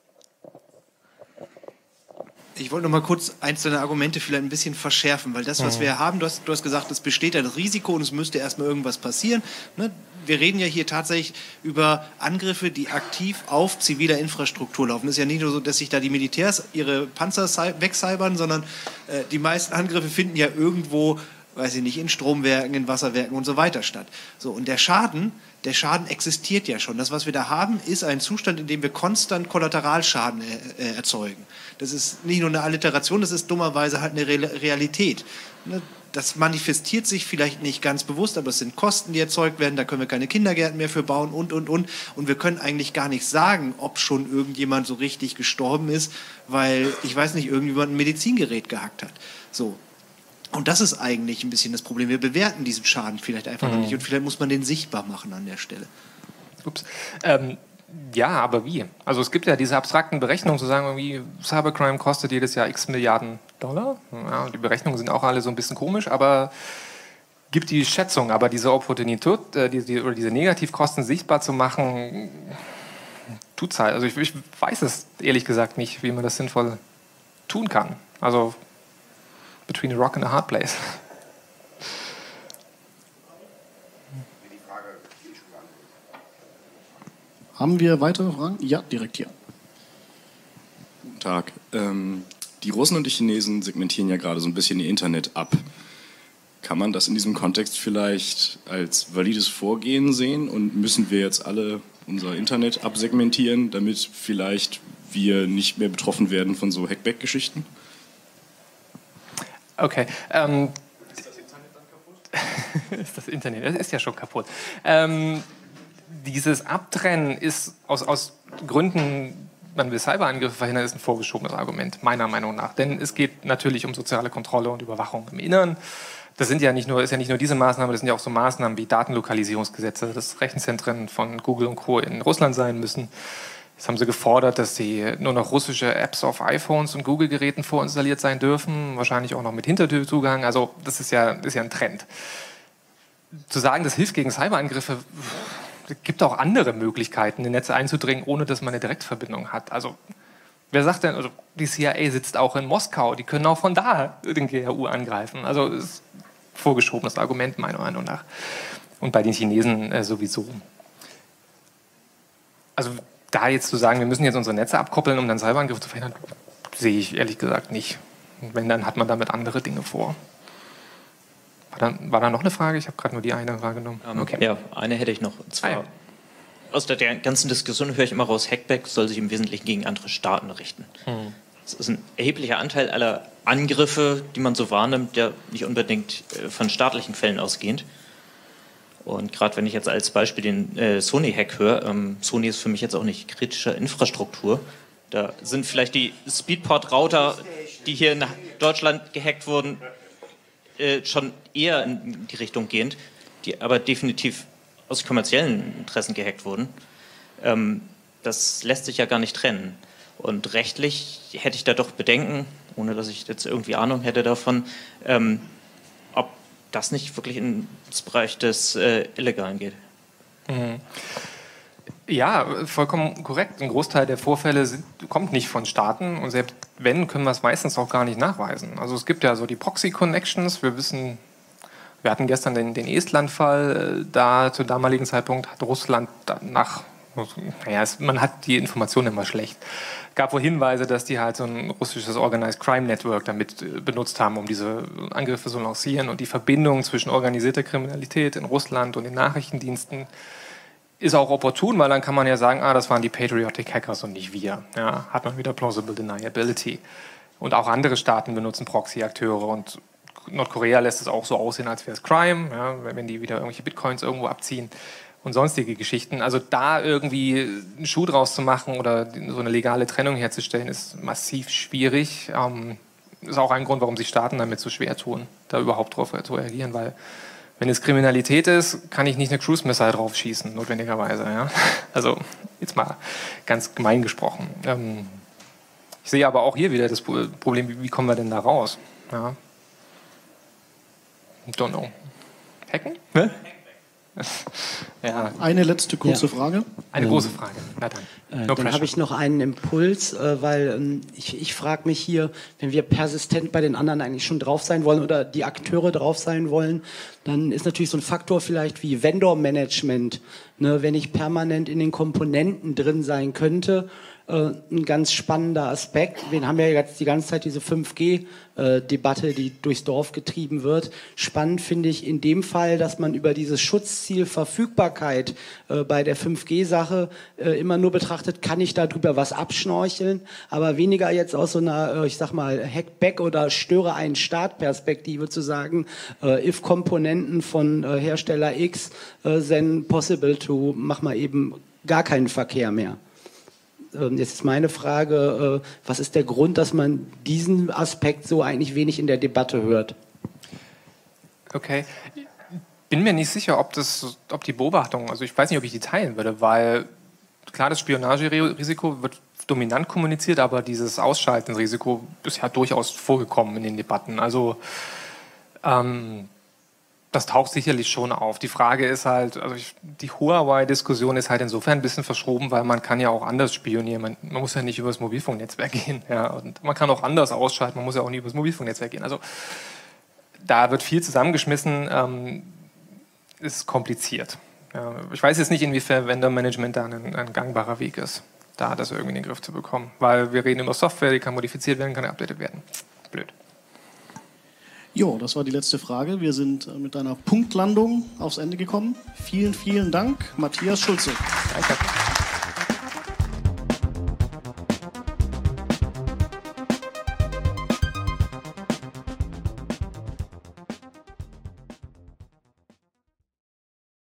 S15: Ich wollte noch mal kurz einzelne Argumente vielleicht ein bisschen verschärfen, weil das, was
S8: Mhm.
S15: wir haben, du hast, du hast gesagt, es besteht ein Risiko und es müsste erstmal irgendwas passieren. Ne? Wir reden ja hier tatsächlich über Angriffe, die aktiv auf ziviler Infrastruktur laufen. Es ist ja nicht nur so, dass sich da die Militärs ihre Panzer wegcybern, sondern äh, die meisten Angriffe finden ja irgendwo, weiß ich nicht, in Stromwerken, in Wasserwerken und so weiter statt. So, und der Schaden, der Schaden existiert ja schon. Das, was wir da haben, ist ein Zustand, in dem wir konstant Kollateralschaden äh, äh, erzeugen. Das ist nicht nur eine Alliteration, das ist dummerweise halt eine Re Realität. Ne? Das manifestiert sich vielleicht nicht ganz bewusst, aber es sind Kosten, die erzeugt werden. Da können wir keine Kindergärten mehr für bauen und, und, und. Und wir können eigentlich gar nicht sagen, ob schon irgendjemand so richtig gestorben ist, weil, ich weiß nicht, irgendjemand ein Medizingerät gehackt hat. So. Und das ist eigentlich ein bisschen das Problem. Wir bewerten diesen Schaden vielleicht einfach noch
S8: Mhm.
S15: nicht und vielleicht muss man den sichtbar machen an der Stelle.
S8: Ups. Ähm, ja, aber wie? Also es gibt ja diese abstrakten Berechnungen, zu sagen, irgendwie Cybercrime kostet jedes Jahr x Milliarden Dollar. Ja, die Berechnungen sind auch alle so ein bisschen komisch, aber gibt die Schätzung. Aber diese Opportunität, äh, die, die, oder diese Negativkosten sichtbar zu machen, tut's halt. Also ich, ich weiß es ehrlich gesagt nicht, wie man das sinnvoll tun kann. Also between a rock and a hard place.
S7: Haben wir weitere Fragen? Ja, direkt hier.
S17: Guten Tag. Ähm, die Russen und die Chinesen segmentieren ja gerade so ein bisschen ihr Internet ab. Kann man das in diesem Kontext vielleicht als valides Vorgehen sehen und müssen wir jetzt alle unser Internet absegmentieren, damit vielleicht wir nicht mehr betroffen werden von so Hackback-Geschichten?
S8: Okay. Ähm, ist das Internet? Das ist ja schon kaputt. Ähm, dieses Abtrennen ist aus, aus Gründen, man will Cyberangriffe verhindern, ist ein vorgeschobenes Argument, meiner Meinung nach. Denn es geht natürlich um soziale Kontrolle und Überwachung im Inneren. Das sind ja nicht nur, ist ja nicht nur diese Maßnahme, das sind ja auch so Maßnahmen wie Datenlokalisierungsgesetze, dass Rechenzentren von Google und Co. in Russland sein müssen. Jetzt haben sie gefordert, dass sie nur noch russische Apps auf iPhones und Google-Geräten vorinstalliert sein dürfen, wahrscheinlich auch noch mit Hintertürzugang. Also das ist ja, ist ja ein Trend. Zu sagen, das hilft gegen Cyberangriffe, gibt auch andere Möglichkeiten, in Netze einzudringen, ohne dass man eine Direktverbindung hat. Also wer sagt denn, also die CIA sitzt auch in Moskau, die können auch von da den GRU angreifen. Also ist vorgeschobenes Argument meiner Meinung nach. Und bei den Chinesen äh, sowieso. Also da jetzt zu sagen, wir müssen jetzt unsere Netze abkoppeln, um dann Cyberangriffe zu verhindern, sehe ich ehrlich gesagt nicht. Und wenn, dann hat man damit andere Dinge vor. War da, war da noch eine Frage? Ich habe gerade nur die eine wahrgenommen.
S18: Ähm, Ja, eine hätte ich noch. Zwar, aus der, der ganzen Diskussion höre ich immer raus, Hackback soll sich im Wesentlichen gegen andere Staaten richten.
S8: Hm.
S18: Das ist ein erheblicher Anteil aller Angriffe, die man so wahrnimmt, der nicht unbedingt äh, von staatlichen Fällen ausgehend. Und gerade wenn ich jetzt als Beispiel den äh, Sony-Hack höre, ähm, Sony ist für mich jetzt auch nicht kritische Infrastruktur. Da sind vielleicht die Speedport-Router, die hier in Deutschland gehackt wurden, äh, schon eher in die Richtung gehend, die aber definitiv aus kommerziellen Interessen gehackt wurden. Ähm, das lässt sich ja gar nicht trennen. Und rechtlich hätte ich da doch Bedenken, ohne dass ich jetzt irgendwie Ahnung hätte davon, ähm, das nicht wirklich ins Bereich des äh, Illegalen geht.
S8: Mhm. Ja, vollkommen korrekt. Ein Großteil der Vorfälle sind, kommt nicht von Staaten und selbst wenn, können wir es meistens auch gar nicht nachweisen. Also es gibt ja so die Proxy-Connections. Wir wissen, wir hatten gestern den, den Estland-Fall. äh, Da zum damaligen Zeitpunkt hat Russland nach naja, es, man hat die Informationen immer schlecht. Gab wohl Hinweise, dass die halt so ein russisches Organized Crime Network damit äh, benutzt haben, um diese Angriffe zu lancieren. Und die Verbindung zwischen organisierter Kriminalität in Russland und den Nachrichtendiensten ist auch opportun, weil dann kann man ja sagen, ah, das waren die Patriotic Hackers und nicht wir. Ja, hat man wieder Plausible Deniability. Und auch andere Staaten benutzen Proxy-Akteure und Nordkorea lässt es auch so aussehen, als wäre es Crime, ja, wenn die wieder irgendwelche Bitcoins irgendwo abziehen und sonstige Geschichten. Also da irgendwie einen Schuh draus zu machen oder so eine legale Trennung herzustellen, ist massiv schwierig. Ähm, ist auch ein Grund, warum sich Staaten damit so schwer tun, da überhaupt drauf zu reagieren, weil wenn es Kriminalität ist, kann ich nicht eine Cruise Missile drauf schießen, notwendigerweise. Ja? Also jetzt mal ganz gemein gesprochen. Ähm, ich sehe aber auch hier wieder das Problem, wie kommen wir denn da raus? Ja. Don't know. Hacken? Ne?
S7: Ja. Eine letzte kurze
S19: Ja.
S7: Frage.
S8: Eine
S19: Ähm,
S8: große Frage. Na dann.
S19: Äh,
S8: No
S19: dann habe ich noch einen Impuls, äh, weil ähm, ich, ich frage mich hier, wenn wir persistent bei den anderen eigentlich schon drauf sein wollen oder die Akteure drauf sein wollen, dann ist natürlich so ein Faktor vielleicht wie Vendor-Management. Ne, wenn ich permanent in den Komponenten drin sein könnte, ein ganz spannender Aspekt. Wir haben ja jetzt die ganze Zeit diese 5G-Debatte, die durchs Dorf getrieben wird. Spannend finde ich in dem Fall, dass man über dieses Schutzziel Verfügbarkeit äh, bei der 5G-Sache äh, immer nur betrachtet, kann ich darüber was abschnorcheln, aber weniger jetzt aus so einer, äh, ich sag mal, Hackback oder störe einen Staat-Perspektive zu sagen, äh, if Komponenten von äh, Hersteller X äh, then possible to, mach mal eben gar keinen Verkehr mehr. Ähm, Jetzt ist meine Frage, äh, was ist der Grund, dass man diesen Aspekt so eigentlich wenig in der Debatte hört?
S8: Okay. Bin mir nicht sicher, ob, das, ob die Beobachtung, also ich weiß nicht, ob ich die teilen würde, weil klar, das Spionagerisiko wird dominant kommuniziert, aber dieses Ausschaltenrisiko ist ja durchaus vorgekommen in den Debatten. Also ähm, das taucht sicherlich schon auf. Die Frage ist halt, also ich, die Huawei-Diskussion ist halt insofern ein bisschen verschoben, weil man kann ja auch anders spionieren. Man, man muss ja nicht über das Mobilfunknetzwerk gehen. Ja, und man kann auch anders ausschalten, man muss ja auch nicht über das Mobilfunknetzwerk gehen. Also da wird viel zusammengeschmissen, ähm, ist kompliziert. Ja, ich weiß jetzt nicht, inwiefern Vendor-Management da ein, ein gangbarer Weg ist, da das irgendwie in den Griff zu bekommen. Weil wir reden über Software, die kann modifiziert werden, kann geupdatet werden. Blöd.
S7: Jo, das war die letzte Frage. Wir sind äh, mit einer Punktlandung aufs Ende gekommen. Vielen, vielen Dank, Matthias Schulze.
S8: Danke.